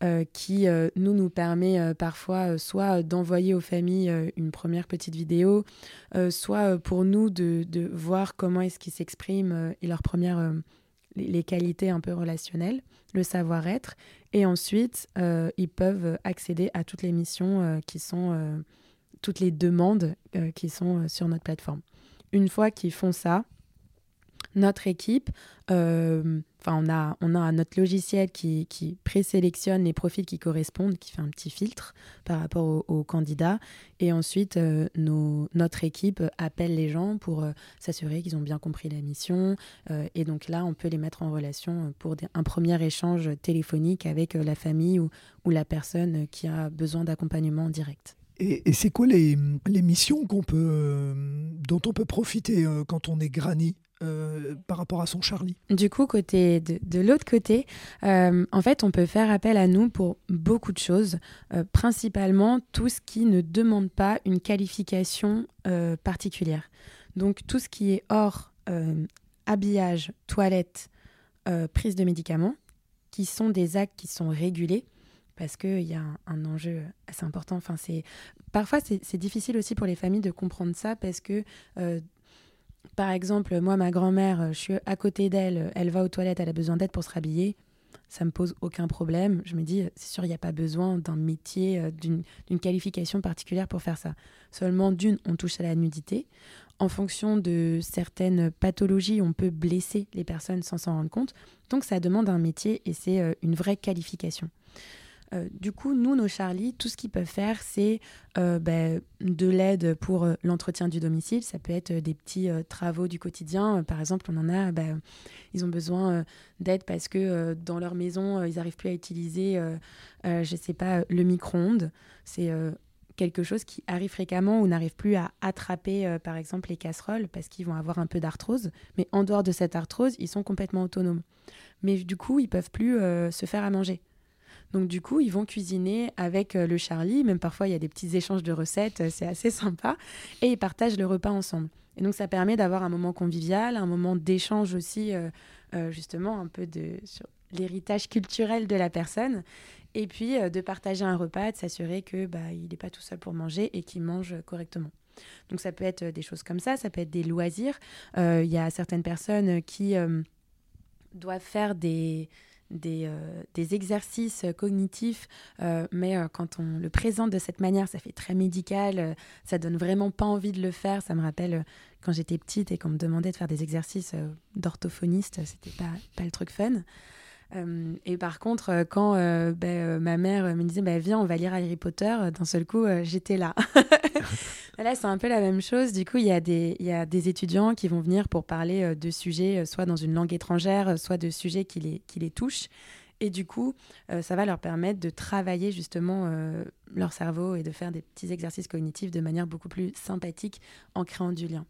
euh, qui euh, nous, nous permet parfois soit d'envoyer aux familles une première petite vidéo, soit pour nous de, de voir comment est-ce qu'ils s'expriment et leurs premières les, qualités un peu relationnelles, le savoir-être. Et ensuite, ils peuvent accéder à toutes les missions qui sont toutes les demandes qui sont sur notre plateforme. Une fois qu'ils font ça, notre équipe, euh, on a, on a notre logiciel qui, qui présélectionne les profils qui correspondent, qui fait un petit filtre par rapport aux, candidats. Et ensuite, euh, nos, notre équipe appelle les gens pour euh, s'assurer qu'ils ont bien compris la mission. et donc là, on peut les mettre en relation pour un premier échange téléphonique avec la famille ou, ou la personne qui a besoin d'accompagnement direct. Et, c'est quoi les, les missions dont on peut profiter quand on est granny euh, par rapport à son Charlie. Du coup, côté de, l'autre côté, euh, en fait, on peut faire appel à nous pour beaucoup de choses, euh, principalement tout ce qui ne demande pas une qualification particulière. Donc tout ce qui est hors habillage, toilette, prise de médicaments, qui sont des actes qui sont régulés parce qu'il y a un, enjeu assez important. Enfin, parfois c'est difficile aussi pour les familles de comprendre ça parce que par exemple, moi, ma grand-mère, euh, je suis à côté d'elle, elle va aux toilettes, elle a besoin d'aide pour se rhabiller. Ça me pose aucun problème. Je me dis, euh, c'est sûr, il n'y a pas besoin d'un métier, euh, d'une qualification particulière pour faire ça. Seulement, d'une, on touche à la nudité. En fonction de certaines pathologies, on peut blesser les personnes sans s'en rendre compte. Donc, ça demande un métier et c'est une vraie qualification. Euh, du coup, nous, nos Charlie, tout ce qu'ils peuvent faire, c'est euh, ben, de l'aide pour euh, l'entretien du domicile. Ça peut être des petits travaux du quotidien. par exemple, on en a, ben, ils ont besoin d'aide parce que dans leur maison, ils n'arrivent plus à utiliser, je ne sais pas, le micro-ondes. C'est quelque chose qui arrive fréquemment ou n'arrive plus à attraper, par exemple, les casseroles parce qu'ils vont avoir un peu d'arthrose. Mais en dehors de cette arthrose, ils sont complètement autonomes. Mais du coup, ils peuvent plus se faire à manger. Donc du coup, ils vont cuisiner avec euh, le Charlie, même parfois il y a des petits échanges de recettes, euh, c'est assez sympa, et ils partagent le repas ensemble. Et donc ça permet d'avoir un moment convivial, un moment d'échange aussi, euh, justement, un peu de, sur l'héritage culturel de la personne, et puis de partager un repas, de s'assurer que bah, il n'est pas tout seul pour manger et qu'il mange correctement. Donc ça peut être des choses comme ça, ça peut être des loisirs. Il y a certaines personnes qui doivent faire des euh, des, exercices cognitifs, euh, mais euh, quand on le présente de cette manière, ça fait très médical, ça donne vraiment pas envie de le faire. Ça me rappelle quand j'étais petite et qu'on me demandait de faire des exercices d'orthophoniste, c'était pas, pas le truc fun. Et par contre, quand ben, ma mère me disait bah, Viens, on va lire Harry Potter, d'un seul coup, j'étais là. là, c'est un peu la même chose. Du coup, il y, a des, y a des étudiants qui vont venir pour parler de sujets, soit dans une langue étrangère, soit de sujets qui les, qui les touchent. Et du coup, ça va leur permettre de travailler justement leur cerveau et de faire des petits exercices cognitifs de manière beaucoup plus sympathique en créant du lien.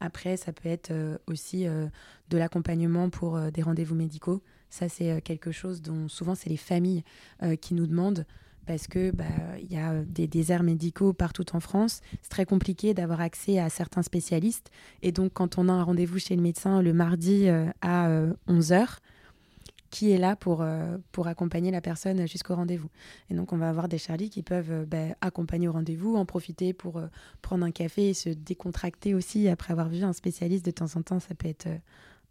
Après, ça peut être aussi de l'accompagnement pour des rendez-vous médicaux. Ça, c'est euh, quelque chose dont souvent c'est les familles euh, qui nous demandent parce que bah, il y a des déserts médicaux partout en France. C'est très compliqué d'avoir accès à certains spécialistes. Et donc, quand on a un rendez-vous chez le médecin le mardi euh, à 11h, qui est là pour, pour accompagner la personne jusqu'au rendez-vous? Et donc, on va avoir des Charlie qui peuvent bah, accompagner au rendez-vous, en profiter pour prendre un café et se décontracter aussi après avoir vu un spécialiste de temps en temps. Ça peut être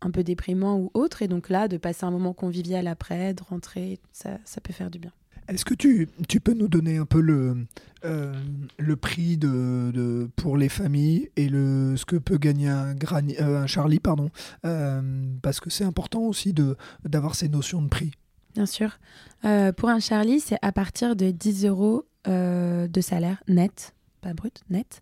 un peu déprimant ou autre. Et donc là, de passer un moment convivial après, de rentrer, ça, ça peut faire du bien. Est-ce que tu, tu, peux nous donner un peu le, euh, le prix de, de, pour les familles et le, ce que peut gagner un, euh, Charlie pardon, euh, Parce que c'est important aussi d'avoir ces notions de prix. Bien sûr. pour un Charlie, c'est à partir de 10 euros de salaire net, pas brut, net.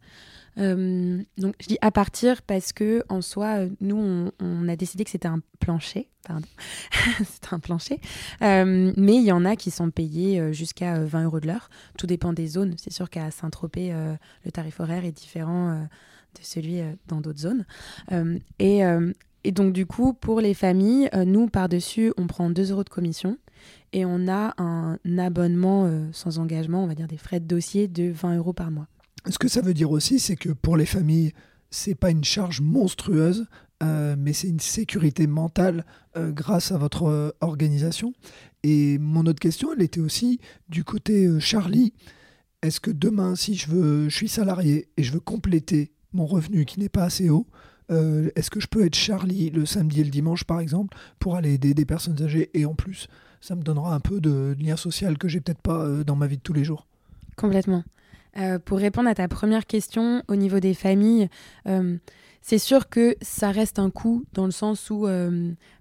Euh, donc je dis à partir parce que en soi, euh, nous, on, a décidé que c'était un plancher. Pardon, c'est un plancher. Euh, mais il y en a qui sont payés jusqu'à 20 euros de l'heure. Tout dépend des zones. C'est sûr qu'à Saint-Tropez, le tarif horaire est différent de celui dans d'autres zones. Et, et, donc du coup, pour les familles, nous, par-dessus, on prend 2 euros de commission. Et on a un abonnement sans engagement, on va dire des frais de dossier de 20 euros par mois. Ce que ça veut dire aussi, c'est que pour les familles, c'est pas une charge monstrueuse, euh, mais c'est une sécurité mentale euh, grâce à votre euh, organisation. Et mon autre question, elle était aussi du côté Charlie. Est-ce que demain, si je veux, je suis salarié et je veux compléter mon revenu qui n'est pas assez haut, est-ce que je peux être Charlie le samedi et le dimanche, par exemple, pour aller aider des personnes âgées et en plus, ça me donnera un peu de lien social que j'ai peut-être pas dans ma vie de tous les jours? Complètement. Pour répondre à ta première question au niveau des familles, c'est sûr que ça reste un coût dans le sens où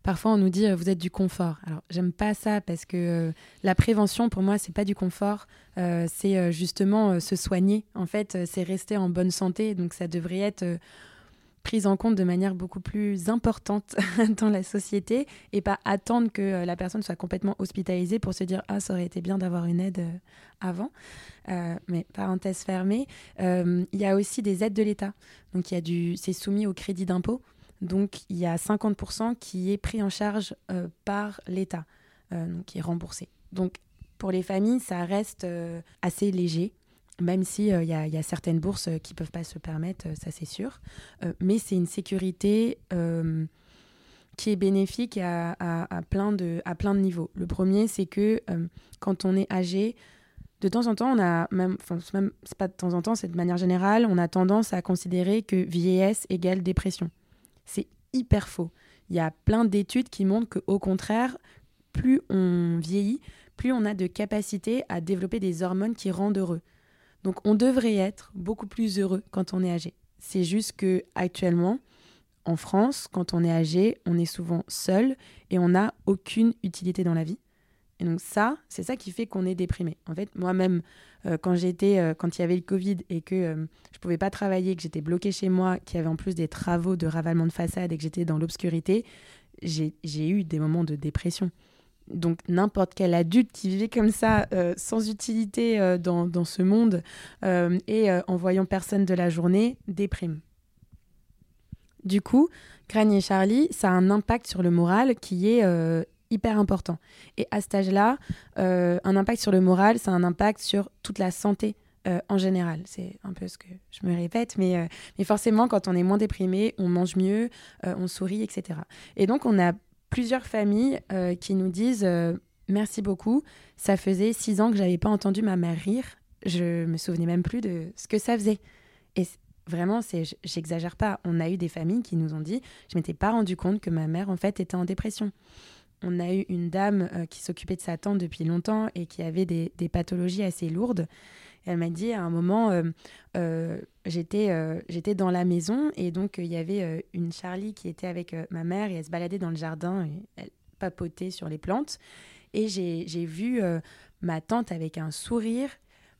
parfois on nous dit vous êtes du confort. Alors j'aime pas ça parce que la prévention pour moi c'est pas du confort, c'est justement se soigner. En fait c'est rester en bonne santé donc ça devrait être prise en compte de manière beaucoup plus importante dans la société et pas attendre que euh, la personne soit complètement hospitalisée pour se dire ah ça aurait été bien d'avoir une aide euh, avant. Euh, mais parenthèse fermée, il y a aussi des aides de l'État. Donc c'est soumis au crédit d'impôt. Donc il y a 50% qui est pris en charge par l'État, donc qui est remboursé. Donc pour les familles, ça reste assez léger même s'il il euh, y, a certaines bourses euh, qui ne peuvent pas se permettre, euh, ça c'est sûr. mais c'est une sécurité qui est bénéfique à, plein de, à plein de niveaux. Le premier, c'est que quand on est âgé, de temps en temps, on a même, enfin, c'est pas de temps en temps, c'est de manière générale, on a tendance à considérer que vieillesse égale dépression. C'est hyper faux. Il y a plein d'études qui montrent qu'au contraire, plus on vieillit, plus on a de capacité à développer des hormones qui rendent heureux. Donc on devrait être beaucoup plus heureux quand on est âgé. C'est juste que actuellement, en France, quand on est âgé, on est souvent seul et on n'a aucune utilité dans la vie. Et donc ça, c'est ça qui fait qu'on est déprimé. En fait, moi-même, euh, quand j'étais, euh, quand il y avait le Covid et que je euh, je pouvais pas travailler, que j'étais bloquée chez moi, qu'il y avait en plus des travaux de ravalement de façade et que j'étais dans l'obscurité, j'ai eu des moments de dépression donc n'importe quel adulte qui vivait comme ça, euh, sans utilité euh, dans, ce monde euh, et en voyant personne de la journée, déprime. Du coup, Granny et Charlie, ça a un impact sur le moral qui est hyper important. Et à cet âge-là, un impact sur le moral, c'est un impact sur toute la santé en général. C'est un peu ce que je me répète, mais, mais forcément, quand on est moins déprimé, on mange mieux, on sourit, etc. Et donc, on a plusieurs familles euh, qui nous disent euh, merci beaucoup. Ça faisait six ans que j'avais pas entendu ma mère rire. Je me souvenais même plus de ce que ça faisait. Et vraiment, c'est, j'exagère pas. On a eu des familles qui nous ont dit, je m'étais pas rendu compte que ma mère en fait était en dépression. On a eu une dame euh, qui s'occupait de sa tante depuis longtemps et qui avait des, des pathologies assez lourdes. Elle m'a dit à un moment, j'étais j'étais dans la maison et donc il y avait une Charlie qui était avec ma mère et elle se baladait dans le jardin et elle papotait sur les plantes. Et j'ai vu ma tante avec un sourire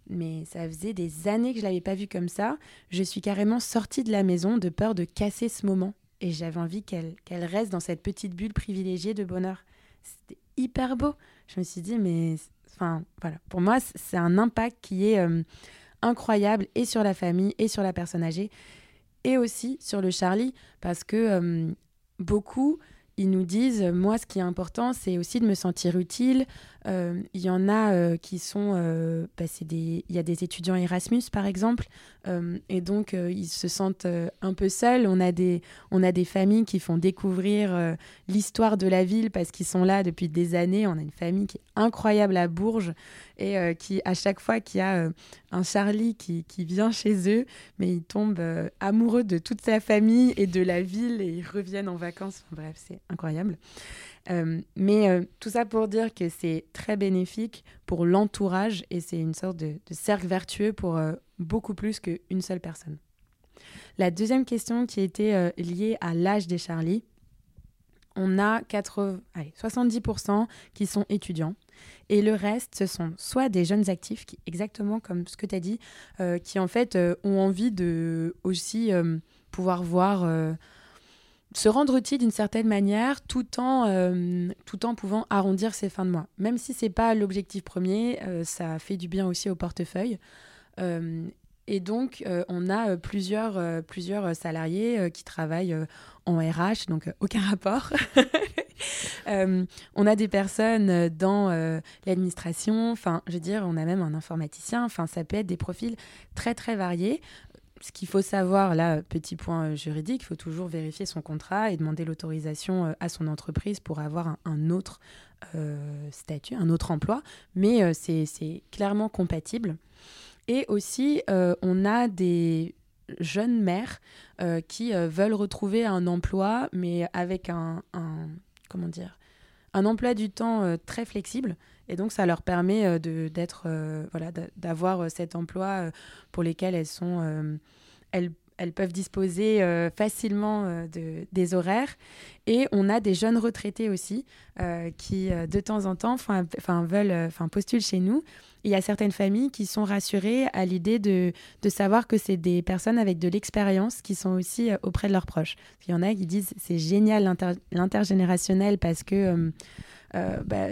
mais ça faisait des années que je l'avais pas vue comme ça. Je suis carrément sortie de la maison de peur de casser ce moment. Et j'avais envie qu'elle qu'elle reste dans cette petite bulle privilégiée de bonheur. C'était hyper beau. Je me suis dit, mais enfin. Pour moi, c'est un impact qui est incroyable et sur la famille et sur la personne âgée et aussi sur le Charlie parce que euh, beaucoup ils nous disent moi ce qui est important c'est aussi de me sentir utile euh, il y en a euh, qui sont bah, des il y a des étudiants Erasmus par exemple et donc ils se sentent un peu seuls on a des on a des familles qui font découvrir l'histoire de la ville parce qu'ils sont là depuis des années on a une famille qui est incroyable à Bourges et euh, qui, à chaque fois qu'il y a euh, un Charlie qui, qui, vient chez eux, mais ils tombent euh, amoureux de toute sa famille et de la ville et ils reviennent en vacances. bref, c'est incroyable. Mais tout ça pour dire que c'est très bénéfique pour l'entourage et c'est une sorte de, cercle vertueux pour beaucoup plus qu'une seule personne. La deuxième question qui était liée à l'âge des Charlie, on a 80, allez, 70% qui sont étudiants. Et le reste, ce sont soit des jeunes actifs, qui, exactement comme ce que tu as dit, euh, qui en fait euh, ont envie de aussi euh, pouvoir voir, se rendre utile d'une certaine manière, tout en, tout en pouvant arrondir ses fins de mois. Même si c'est pas l'objectif premier, ça fait du bien aussi au portefeuille. Et donc, on a plusieurs, plusieurs salariés qui travaillent en RH, donc aucun rapport. Euh, on a des personnes dans euh, l'administration, enfin, je veux dire, on a même un informaticien, enfin, ça peut être des profils très, très variés. Ce qu'il faut savoir, là, petit point juridique, il faut toujours vérifier son contrat et demander l'autorisation euh, à son entreprise pour avoir un, autre statut, un autre emploi, mais c'est clairement compatible. Et aussi, on a des jeunes mères qui veulent retrouver un emploi, mais avec un comment dire, un emploi du temps très flexible. Et donc, ça leur permet de, d'être, voilà, d'avoir cet emploi pour lesquels elles sont, elles elles peuvent disposer euh, facilement euh, de, des horaires. Et on a des jeunes retraités aussi euh, qui, de temps en temps, enfin, veulent, enfin, postulent chez nous. Il y a certaines familles qui sont rassurées à l'idée de, de, savoir que c'est des personnes avec de l'expérience qui sont aussi auprès de leurs proches. Il y en a qui disent c'est génial l'intergénérationnel parce que bah,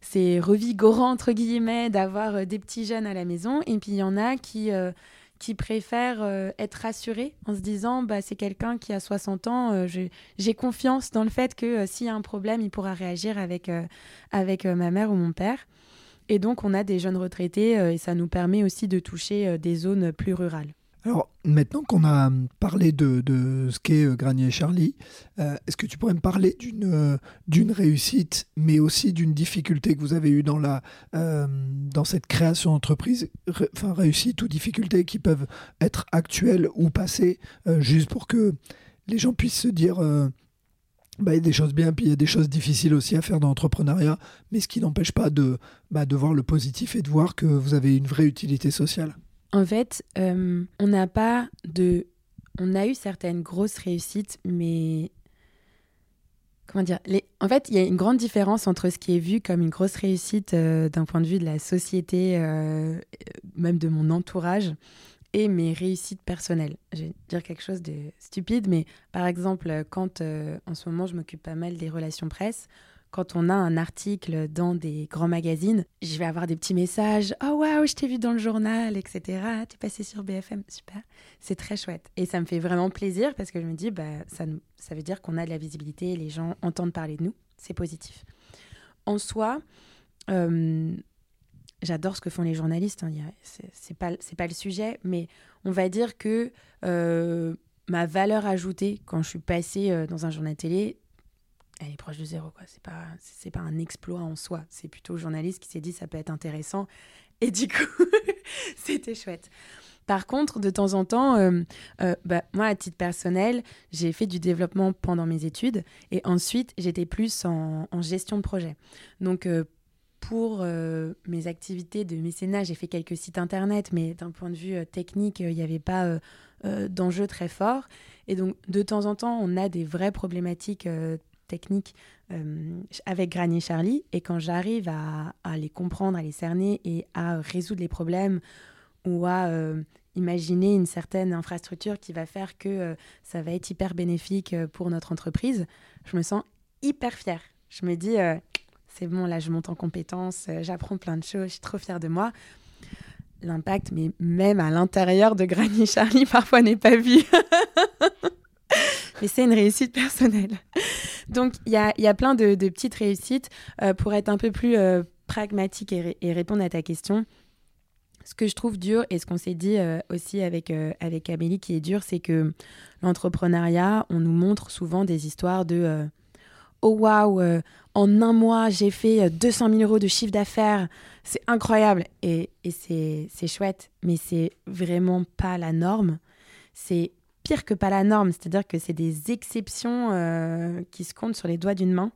c'est revigorant, entre guillemets, d'avoir des petits jeunes à la maison. Et puis il y en a qui qui préfèrent euh, être rassurés en se disant bah, c'est quelqu'un qui a 60 ans, euh, j'ai confiance dans le fait que euh, s'il y a un problème, il pourra réagir avec, avec ma mère ou mon père. Et donc on a des jeunes retraités et ça nous permet aussi de toucher des zones plus rurales. Alors, maintenant qu'on a parlé de, ce qu'est euh, Granier Charlie, euh, est-ce que tu pourrais me parler d'une euh, d'une réussite, mais aussi d'une difficulté que vous avez eue dans, la, dans cette création d'entreprise Enfin, réussite ou difficulté qui peuvent être actuelles ou passées, juste pour que les gens puissent se dire. Bah, il y a des choses bien, puis il y a des choses difficiles aussi à faire dans l'entrepreneuriat, mais ce qui n'empêche pas de, bah, de voir le positif et de voir que vous avez une vraie utilité sociale. En fait, euh, on n'a pas de. On a eu certaines grosses réussites, mais. Comment dire les... En fait, il y a une grande différence entre ce qui est vu comme une grosse réussite euh, d'un point de vue de la société, euh, même de mon entourage, mes réussites personnelles. Je vais dire quelque chose de stupide, mais par exemple, quand en ce moment je m'occupe pas mal des relations presse, quand on a un article dans des grands magazines, je vais avoir des petits messages Oh waouh, je t'ai vu dans le journal, etc. T'es passé sur BFM, super. C'est très chouette. Et ça me fait vraiment plaisir parce que je me dis bah, ça, ça veut dire qu'on a de la visibilité, les gens entendent parler de nous, c'est positif. En soi, euh, j'adore ce que font les journalistes, hein, c'est pas, le sujet, mais on va dire que euh, ma valeur ajoutée quand je suis passée euh, dans un journal télé, elle est proche de zéro. quoi. C'est pas, un exploit en soi. C'est plutôt le journaliste qui s'est dit ça peut être intéressant. Et du coup, c'était chouette. Par contre, de temps en temps, euh, bah, moi, à titre personnel, j'ai fait du développement pendant mes études et ensuite, j'étais plus en, gestion de projet. Donc, pour mes activités de mécénat, j'ai fait quelques sites internet, mais d'un point de vue technique, il n'y avait pas d'enjeu très fort. Et donc, de temps en temps, on a des vraies problématiques technique euh, avec Granier Charlie. Et quand j'arrive à, les comprendre, à les cerner et à résoudre les problèmes ou à euh, imaginer une certaine infrastructure qui va faire que euh, ça va être hyper bénéfique pour notre entreprise, je me sens hyper fière. Je me dis, c'est bon, là, je monte en compétences, j'apprends plein de choses, je suis trop fière de moi. L'impact, mais même à l'intérieur de Granier Charlie, parfois n'est pas vu. mais c'est une réussite personnelle. Donc, il y a, y a, plein de, petites réussites. Euh, pour être un peu plus euh, pragmatique et, répondre à ta question, ce que je trouve dur et ce qu'on s'est dit euh, aussi avec, avec Amélie qui est dur, c'est que l'entrepreneuriat, on nous montre souvent des histoires de Oh waouh, en un mois, j'ai fait 200 000 euros de chiffre d'affaires. C'est incroyable. Et, c'est chouette, mais c'est vraiment pas la norme. C'est pire que pas la norme, c'est-à-dire que c'est des exceptions euh, qui se comptent sur les doigts d'une main.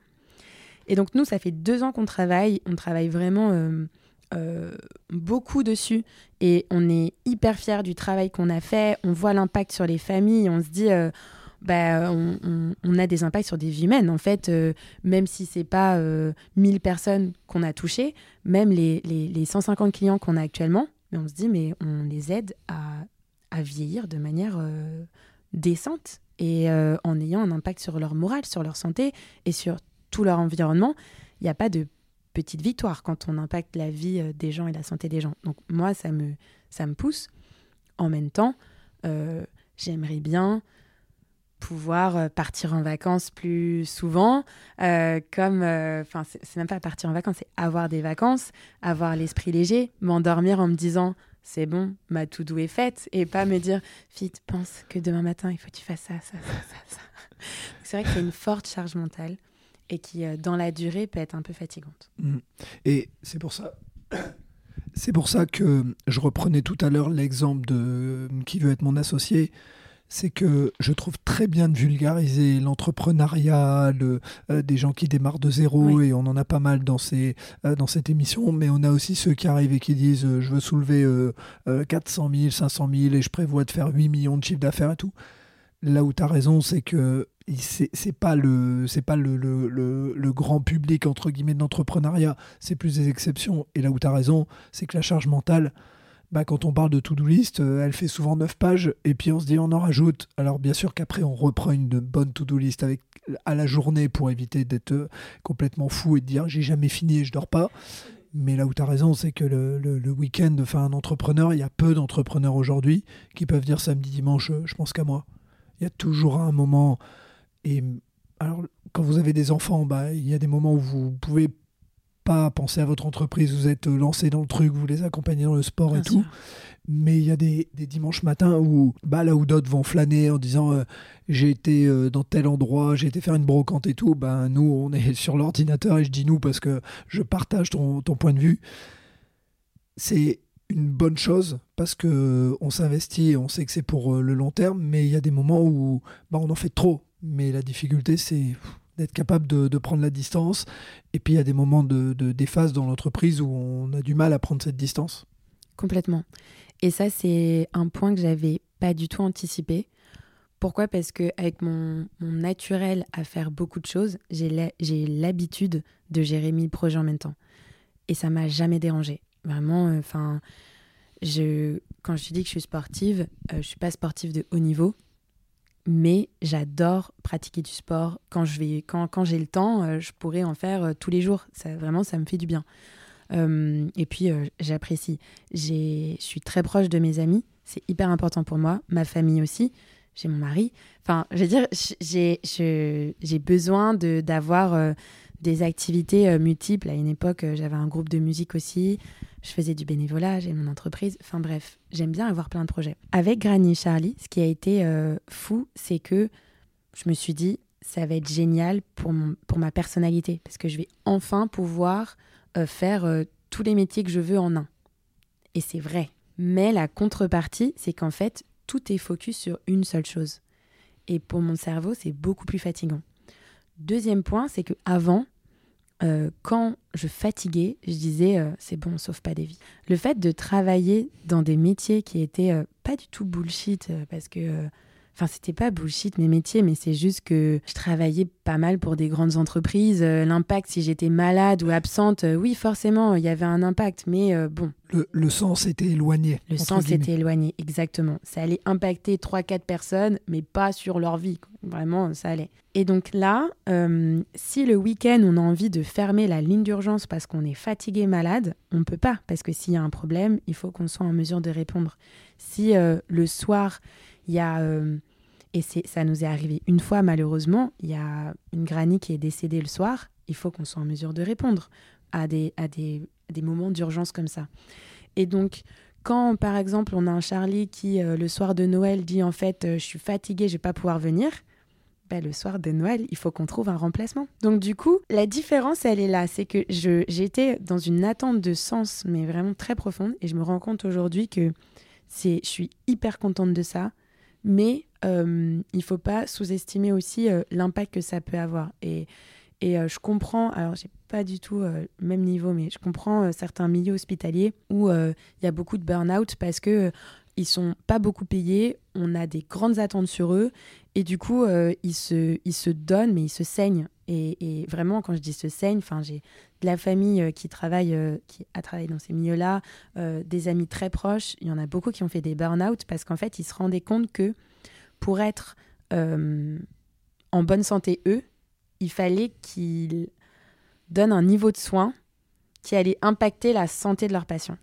Et donc nous, ça fait deux ans qu'on travaille, on travaille vraiment euh, euh, beaucoup dessus et on est hyper fiers du travail qu'on a fait, on voit l'impact sur les familles, on se dit... bah, on, a des impacts sur des vies humaines. En fait, même si c'est pas 1000 personnes qu'on a touchées, même les, les, les 150 clients qu'on a actuellement, mais on se dit, mais on les aide à à vieillir de manière euh, décente et euh, en ayant un impact sur leur morale, sur leur santé et sur tout leur environnement. Il n'y a pas de petite victoire quand on impacte la vie euh, des gens et la santé des gens. Donc moi, ça me, ça me pousse. En même temps, j'aimerais bien pouvoir partir en vacances plus souvent, comme, enfin, c'est même pas partir en vacances, c'est avoir des vacances, avoir l'esprit léger, m'endormir en me disant c'est bon, ma to-do est faite, et pas me dire, vite, pense que demain matin, il faut que tu fasses ça, ça, ça, ça. c'est vrai que c'est une forte charge mentale et qui, euh, dans la durée, peut être un peu fatigante. Mmh. Et c'est pour ça. C'est pour ça que je reprenais tout à l'heure l'exemple de qui veut être mon associé. C'est que je trouve très bien de vulgariser l'entrepreneuriat, euh, des gens qui démarrent de zéro, et on en a pas mal dans, ces, euh, dans cette émission, mais on a aussi ceux qui arrivent et qui disent euh, je veux soulever 400 000, 500 000 et je prévois de faire 8 millions de chiffres d'affaires et tout. Là où tu as raison, c'est que c'est pas le c'est pas le, le, le, grand public entre guillemets de l'entrepreneuriat, c'est plus des exceptions. Et là où tu as raison, c'est que la charge mentale, bah, quand on parle de to-do list, euh, elle fait souvent 9 pages et puis on se dit on en rajoute. Alors bien sûr qu'après on reprend une bonne to-do list avec, à la journée pour éviter d'être euh, complètement fou et de dire j'ai jamais fini et je dors pas. Mais là où tu as raison, c'est que le, week-end, enfin un entrepreneur, il y a peu d'entrepreneurs aujourd'hui qui peuvent dire samedi, dimanche, euh, je pense qu'à moi. Il y a toujours un moment. Et alors, quand vous avez des enfants, bah, il y a des moments où vous pouvez pas penser à votre entreprise, vous êtes lancé dans le truc, vous les accompagnez dans le sport et tout. Mais il y a des, dimanches matins où, bah, là où d'autres vont flâner en disant euh, j'ai été euh, dans tel endroit, j'ai été faire une brocante et tout, ben nous on est sur l'ordinateur et je dis nous parce que je partage ton, ton point de vue. C'est une bonne chose parce que on s'investit on sait que c'est pour euh, le long terme, mais il y a des moments où bah, on en fait trop. Mais la difficulté, c'est d'être capable de, prendre la distance. Et puis il y a des moments de, de phases dans l'entreprise où on a du mal à prendre cette distance. Complètement. Et ça, c'est un point que j'avais pas du tout anticipé. Pourquoi? Parce que avec mon, naturel à faire beaucoup de choses, j'ai l'habitude de gérer mille projets en même temps. Et ça m'a jamais dérangé. Vraiment, euh, enfin, je, quand je dis que je suis sportive, euh, je suis pas sportive de haut niveau, mais j'adore pratiquer du sport. Quand je vais, quand, quand j'ai le temps, euh, je pourrais en faire euh, tous les jours. Ça, vraiment, ça me fait du bien. Euh, et puis, j'apprécie. Je suis très proche de mes amis. C'est hyper important pour moi. Ma famille aussi. J'ai mon mari. Enfin, je veux dire, j'ai besoin d'avoir des activités multiples. À une époque, j'avais un groupe de musique aussi je faisais du bénévolat, j'ai mon entreprise. Enfin bref, j'aime bien avoir plein de projets. Avec Granny Charlie, ce qui a été euh, fou, c'est que je me suis dit, ça va être génial pour, pour ma personnalité, parce que je vais enfin pouvoir euh, faire euh, tous les métiers que je veux en un. Et c'est vrai. Mais la contrepartie, c'est qu'en fait, tout est focus sur une seule chose. Et pour mon cerveau, c'est beaucoup plus fatigant. Deuxième point, c'est que avant, euh, quand je fatiguais, je disais euh, c'est bon, sauf pas des vies. Le fait de travailler dans des métiers qui étaient euh, pas du tout bullshit, parce que Enfin, c'était pas bullshit mes métiers, mais c'est juste que je travaillais pas mal pour des grandes entreprises. Euh, l'impact, si j'étais malade ou absente, euh, oui, forcément, il y avait un impact, mais euh, bon. Le, sens était éloigné. Le sens était éloigné, exactement. Ça allait impacter 3-4 personnes, mais pas sur leur vie. Vraiment, ça allait. Et donc là, si le week-end, on a envie de fermer la ligne d'urgence parce qu'on est fatigué, malade, on peut pas, parce que s'il y a un problème, il faut qu'on soit en mesure de répondre. Si le soir, il y a et ça nous est arrivé une fois, malheureusement. Il y a une granny qui est décédée le soir. Il faut qu'on soit en mesure de répondre à des, à des, des moments d'urgence comme ça. Et donc, quand, par exemple, on a un Charlie qui, euh, le soir de Noël, dit en fait, euh, je suis fatigué, je vais pas pouvoir venir, ben, le soir de Noël, il faut qu'on trouve un remplacement. Donc, du coup, la différence, elle est là. C'est que j'étais dans une attente de sens, mais vraiment très profonde. Et je me rends compte aujourd'hui que je suis hyper contente de ça mais euh, il faut pas sous-estimer aussi euh, l'impact que ça peut avoir. Et, et euh, je comprends, alors j'ai pas du tout le même niveau, mais je comprends certains milieux hospitaliers où il y a beaucoup de burn-out parce que ils sont pas beaucoup payés, on a des grandes attentes sur eux, et du coup, ils, se, ils se donnent, mais ils se saignent. Et, vraiment, quand je dis se saignent, j'ai de la famille qui travaille, qui a travaillé dans ces milieux-là, des amis très proches, il y en a beaucoup qui ont fait des burn-out parce qu'en fait, ils se rendaient compte que pour être euh, en bonne santé, eux, il fallait qu'ils donnent un niveau de soins qui allait impacter la santé de leurs patients.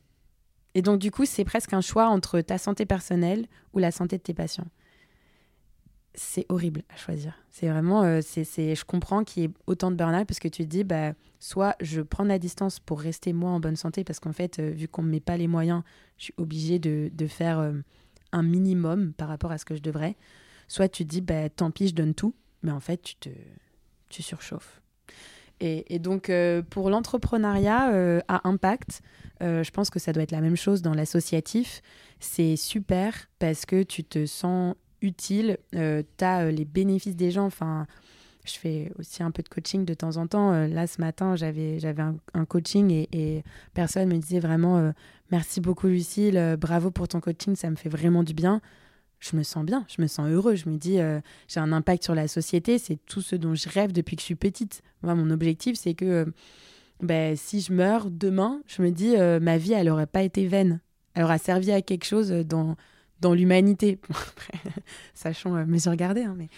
Et donc, du coup, c'est presque un choix entre ta santé personnelle ou la santé de tes patients. C'est horrible à choisir. C'est vraiment, euh, c'est, je comprends qu'il y ait autant de burn-out parce que tu te dis, bah, soit je prends la distance pour rester moi en bonne santé parce qu'en fait, euh, vu qu'on ne me met pas les moyens, je suis obligée de, de faire un minimum par rapport à ce que je devrais. Soit tu te dis, bah, tant pis, je donne tout, mais en fait, tu te tu surchauffes. Et, donc, euh, pour l'entrepreneuriat euh, à impact, euh, je pense que ça doit être la même chose dans l'associatif. C'est super parce que tu te sens utile. tu as les bénéfices des gens. Enfin, je fais aussi un peu de coaching de temps en temps. là, ce matin, j'avais un, un coaching et, et, personne me disait vraiment merci beaucoup, Lucille, bravo pour ton coaching, ça me fait vraiment du bien je me sens bien, je me sens heureux, je me dis euh, j'ai un impact sur la société, c'est tout ce dont je rêve depuis que je suis petite. Moi, mon objectif, c'est que euh, ben, si je meurs demain, je me dis euh, ma vie, elle n'aurait pas été vaine. Elle aura servi à quelque chose dans, dans l'humanité. Sachant mesure gardée, hein, mais,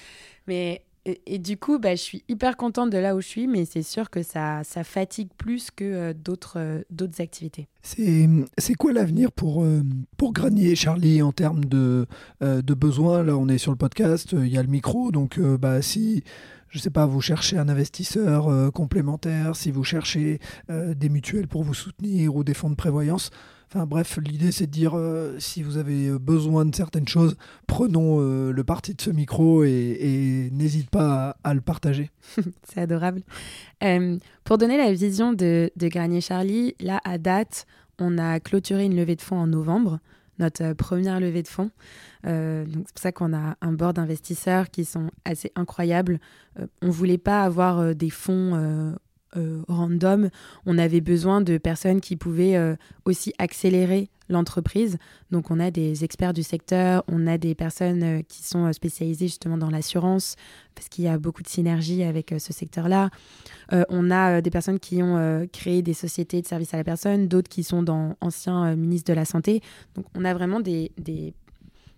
mais et, du coup, bah, je suis hyper contente de là où je suis, mais c'est sûr que ça, ça fatigue plus que euh, d'autres, euh, d'autres activités. C'est, quoi l'avenir pour, euh, pour Granier Charlie en termes de, de besoins? Là, on est sur le podcast, il y a le micro, donc bah, si je ne sais pas, vous cherchez un investisseur complémentaire, si vous cherchez des mutuelles pour vous soutenir ou des fonds de prévoyance, Enfin bref, l'idée c'est de dire euh, si vous avez euh, besoin de certaines choses, prenons euh, le parti de ce micro et, n'hésite pas à, le partager. c'est adorable. pour donner la vision de, Garnier Charlie, là à date, on a clôturé une levée de fonds en novembre notre première levée de fonds. c'est pour ça qu'on a un board d'investisseurs qui sont assez incroyables. on ne voulait pas avoir des fonds euh, random, on avait besoin de personnes qui pouvaient euh, aussi accélérer l'entreprise. Donc on a des experts du secteur, on a des personnes euh, qui sont spécialisées justement dans l'assurance, parce qu'il y a beaucoup de synergie avec ce secteur-là. on a des personnes qui ont créé des sociétés de services à la personne, d'autres qui sont dans anciens ministres de la Santé. Donc on a vraiment des, des,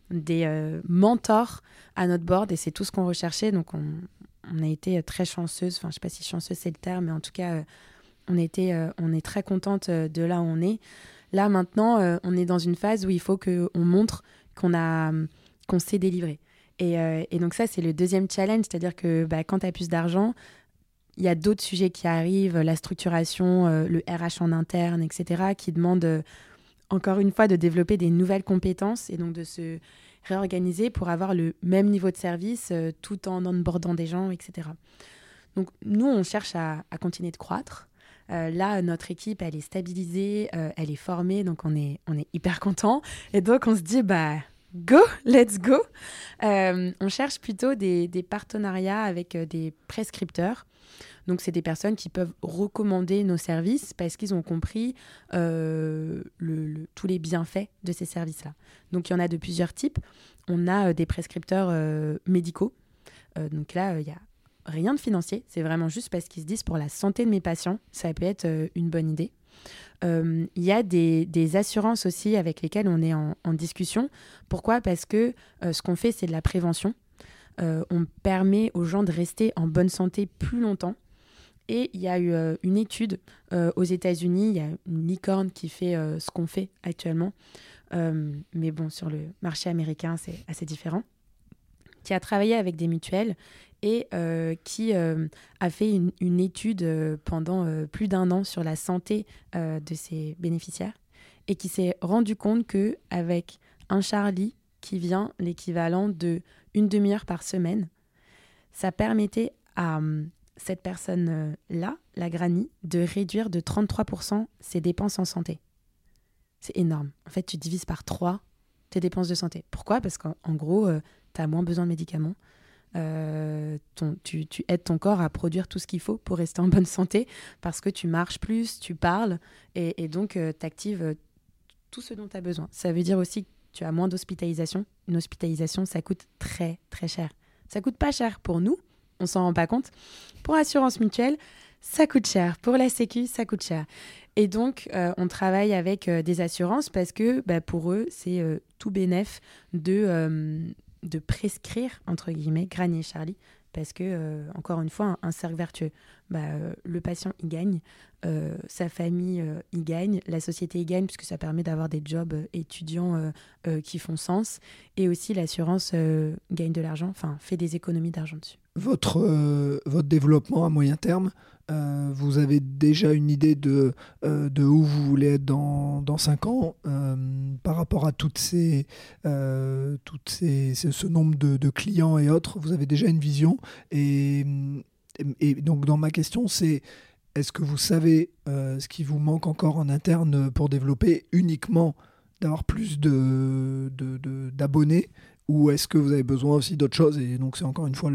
des mentors à notre board et c'est tout ce qu'on recherchait. Donc on, on a été euh, très chanceuse. Enfin, je sais pas si chanceuse c'est le terme, mais en tout cas, euh, on, était, euh, on est très contente de là où on est. Là, maintenant, on est dans une phase où il faut qu'on montre qu'on a qu'on sait délivrer. Et, et, donc ça, c'est le deuxième challenge, c'est-à-dire que bah, quand tu as plus d'argent, il y a d'autres sujets qui arrivent, la structuration, le RH en interne, etc., qui demandent encore une fois de développer des nouvelles compétences et donc de se réorganiser pour avoir le même niveau de service euh, tout en onboardant des gens, etc. Donc nous, on cherche à, continuer de croître. Euh, là, notre équipe, elle est stabilisée, euh, elle est formée, donc on est, on est hyper content. Et donc on se dit, bah, go, let's go. on cherche plutôt des, partenariats avec des prescripteurs donc, c'est des personnes qui peuvent recommander nos services parce qu'ils ont compris euh, tous les bienfaits de ces services-là. Donc, il y en a de plusieurs types. On a euh, des prescripteurs euh, médicaux. donc là, il n'y a rien de financier. C'est vraiment juste parce qu'ils se disent pour la santé de mes patients, ça peut être une bonne idée. Il y a des, assurances aussi avec lesquelles on est en, discussion. Pourquoi? Parce que ce qu'on fait, c'est de la prévention. on permet aux gens de rester en bonne santé plus longtemps. Et il y a eu euh, une étude euh, aux États-Unis, il y a une licorne qui fait euh, ce qu'on fait actuellement, mais bon, sur le marché américain, c'est assez différent, qui a travaillé avec des mutuelles et qui a fait une, étude pendant plus d'un an sur la santé de ses bénéficiaires et qui s'est rendu compte que avec un Charlie qui vient l'équivalent de une demi-heure par semaine, ça permettait à cette personne-là, la Granny, de réduire de 33% ses dépenses en santé. C'est énorme. En fait, tu divises par 3 tes dépenses de santé. Pourquoi? Parce qu'en gros, euh, tu as moins besoin de médicaments. Euh, tu, aides ton corps à produire tout ce qu'il faut pour rester en bonne santé parce que tu marches plus, tu parles et, donc euh, tu actives tout ce dont tu as besoin. Ça veut dire aussi que tu as moins d'hospitalisation. Une hospitalisation, ça coûte très très cher. Ça coûte pas cher pour nous, on s'en rend pas compte. Pour assurance mutuelle, ça coûte cher. Pour la Sécu, ça coûte cher. Et donc, euh, on travaille avec euh, des assurances parce que bah, pour eux, c'est euh, tout bénéf de, de prescrire, entre guillemets, Granier Charlie. Parce que, encore une fois, un, cercle vertueux. Bah, le patient y gagne, sa famille y gagne, la société y gagne, puisque ça permet d'avoir des jobs étudiants qui font sens. Et aussi, l'assurance gagne de l'argent, enfin, fait des économies d'argent dessus votre, euh, votre développement à moyen terme euh, Vous avez déjà une idée de, euh, de où vous voulez être dans, dans 5 ans par rapport à toutes ces, toutes ces, ce, nombre de, de, clients et autres Vous avez déjà une vision et, et donc, dans ma question, c'est est-ce que vous savez ce qui vous manque encore en interne pour développer uniquement d'avoir plus d'abonnés de, ou est-ce que vous avez besoin aussi d'autres choses Et donc c'est encore une fois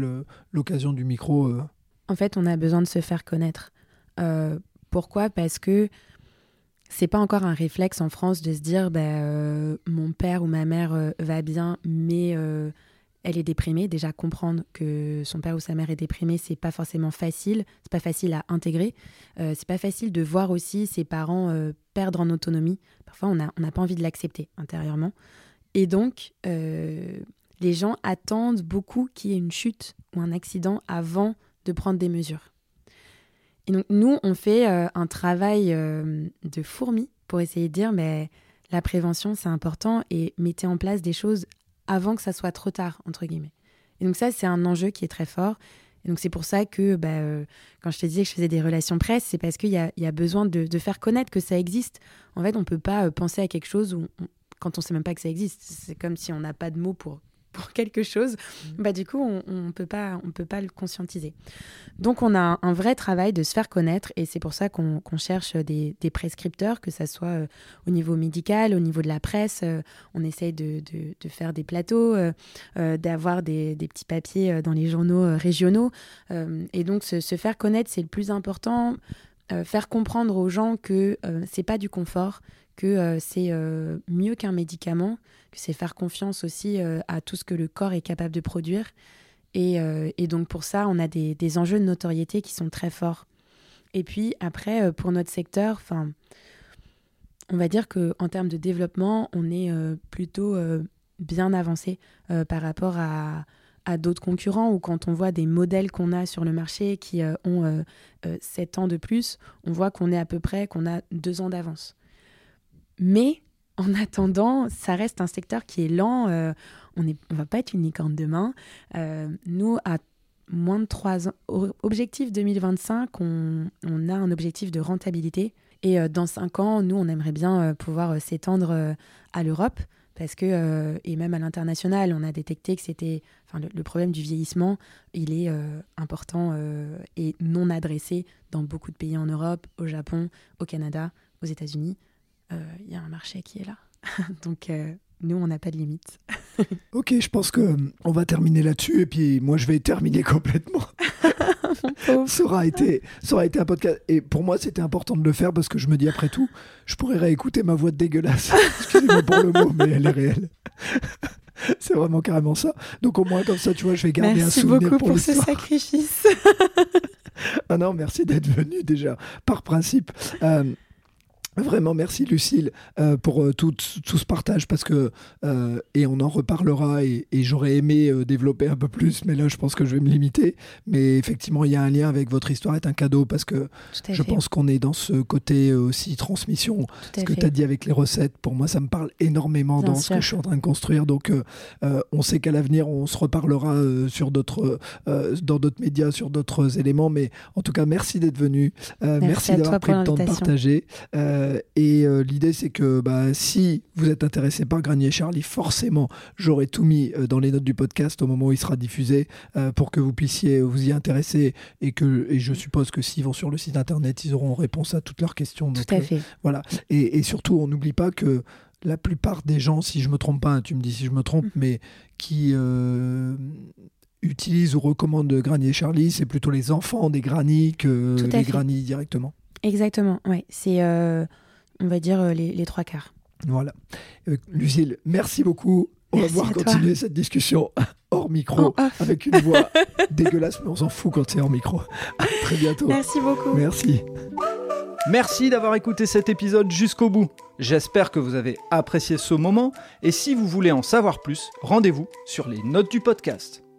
l'occasion du micro. Euh? En fait, on a besoin de se faire connaître. Euh, pourquoi? Parce que c'est pas encore un réflexe en France de se dire bah, euh, mon père ou ma mère va bien, mais elle est déprimée. Déjà comprendre que son père ou sa mère est déprimé, c'est pas forcément facile. C'est pas facile à intégrer. c'est pas facile de voir aussi ses parents perdre en autonomie. Parfois, on n'a pas envie de l'accepter intérieurement. Et donc, euh, les gens attendent beaucoup qu'il y ait une chute ou un accident avant de prendre des mesures. Et donc, nous, on fait euh, un travail euh, de fourmi pour essayer de dire, mais la prévention, c'est important et mettez en place des choses avant que ça soit trop tard, entre guillemets. Et donc ça, c'est un enjeu qui est très fort. Et donc c'est pour ça que bah, quand je te disais que je faisais des relations presse, c'est parce qu'il y, a, besoin de, faire connaître que ça existe. En fait, on ne peut pas penser à quelque chose quand on sait même pas que ça existe. C'est comme si on n'a pas de mots pour, pour quelque chose. Mm. Bah, du coup, on ne peut, pas, on peut pas le conscientiser. Donc, on a un vrai travail de se faire connaître et c'est pour ça qu'on cherche des, des, prescripteurs, que ce soit euh, au niveau médical, au niveau de la presse. Euh, on essaye de, de, de, faire des plateaux, euh, d'avoir des, des, petits papiers dans les journaux régionaux. et donc, se, se faire connaître, c'est le plus important. faire comprendre aux gens que c'est pas du confort, que euh, c'est euh, mieux qu'un médicament, que c'est faire confiance aussi euh, à tout ce que le corps est capable de produire. Et, donc pour ça, on a des, enjeux de notoriété qui sont très forts. Et puis après, pour notre secteur, on va dire qu'en termes de développement, on est plutôt bien avancé par rapport à, d'autres concurrents ou quand on voit des modèles qu'on a sur le marché qui ont 7 ans de plus, on voit qu'on est à peu près, qu'on a 2 ans d'avance. Mais en attendant, ça reste un secteur qui est lent. Euh, on ne va pas être une licorne demain. Euh, nous, à moins de 3 ans, objectif 2025, on, a un objectif de rentabilité. Et euh, dans 5 ans, nous, on aimerait bien pouvoir s'étendre à l'Europe. Parce que, et même à l'international, on a détecté que c'était. Enfin, le, problème du vieillissement, il est important et non adressé dans beaucoup de pays en Europe, au Japon, au Canada, aux États-Unis. Euh, il y a un marché qui est là. Donc, euh, nous, on n'a pas de limite. ok, je pense que euh, on va terminer là-dessus et puis moi, je vais terminer complètement. ça, aura été, ça aura été un podcast. Et pour moi, c'était important de le faire parce que je me dis, après tout, je pourrais réécouter ma voix de dégueulasse. Excusez-moi pour le mot, mais elle est réelle. C'est vraiment carrément ça. Donc au moins comme ça, tu vois, je vais garder un souvenir beaucoup pour, pour ce sacrifice. ah non, merci d'être venu déjà, par principe. Vraiment, merci Lucille euh, pour euh, tout, tout, ce partage parce que, euh, et on en reparlera et, j'aurais aimé développer un peu plus, mais là je pense que je vais me limiter. Mais effectivement, il y a un lien avec votre histoire, est un cadeau parce que je pense qu'on est dans ce côté aussi transmission. ce que tu as dit avec les recettes, pour moi, ça me parle énormément dans ce que je suis en train de construire. Donc, on sait qu'à l'avenir, on se reparlera sur d'autres, dans d'autres médias, sur d'autres éléments. Mais en tout cas, merci d'être venu. merci, d'avoir pris le temps de partager. Euh, et euh, l'idée, c'est que bah, si vous êtes intéressé par Granier Charlie, forcément, j'aurai tout mis euh, dans les notes du podcast au moment où il sera diffusé pour que vous puissiez vous y intéresser et que et je suppose que s'ils vont sur le site internet, ils auront réponse à toutes leurs questions. Tout à fait. Voilà. Et, et surtout, on n'oublie pas que la plupart des gens, si je me trompe pas, tu me dis si je me trompe, mm. mais qui utilisent ou recommandent Granier Charlie, c'est plutôt les enfants des Granny que les Granny directement. Exactement, ouais. C'est, euh, on va dire, euh, les, trois quarts. Voilà. Euh, Lucille, merci beaucoup. On va pouvoir continuer cette discussion hors micro avec une voix dégueulasse, mais on s'en fout quand c'est hors micro. À très bientôt. Merci beaucoup. Merci. Merci d'avoir écouté cet épisode jusqu'au bout. J'espère que vous avez apprécié ce moment et si vous voulez en savoir plus, rendez-vous sur les notes du podcast.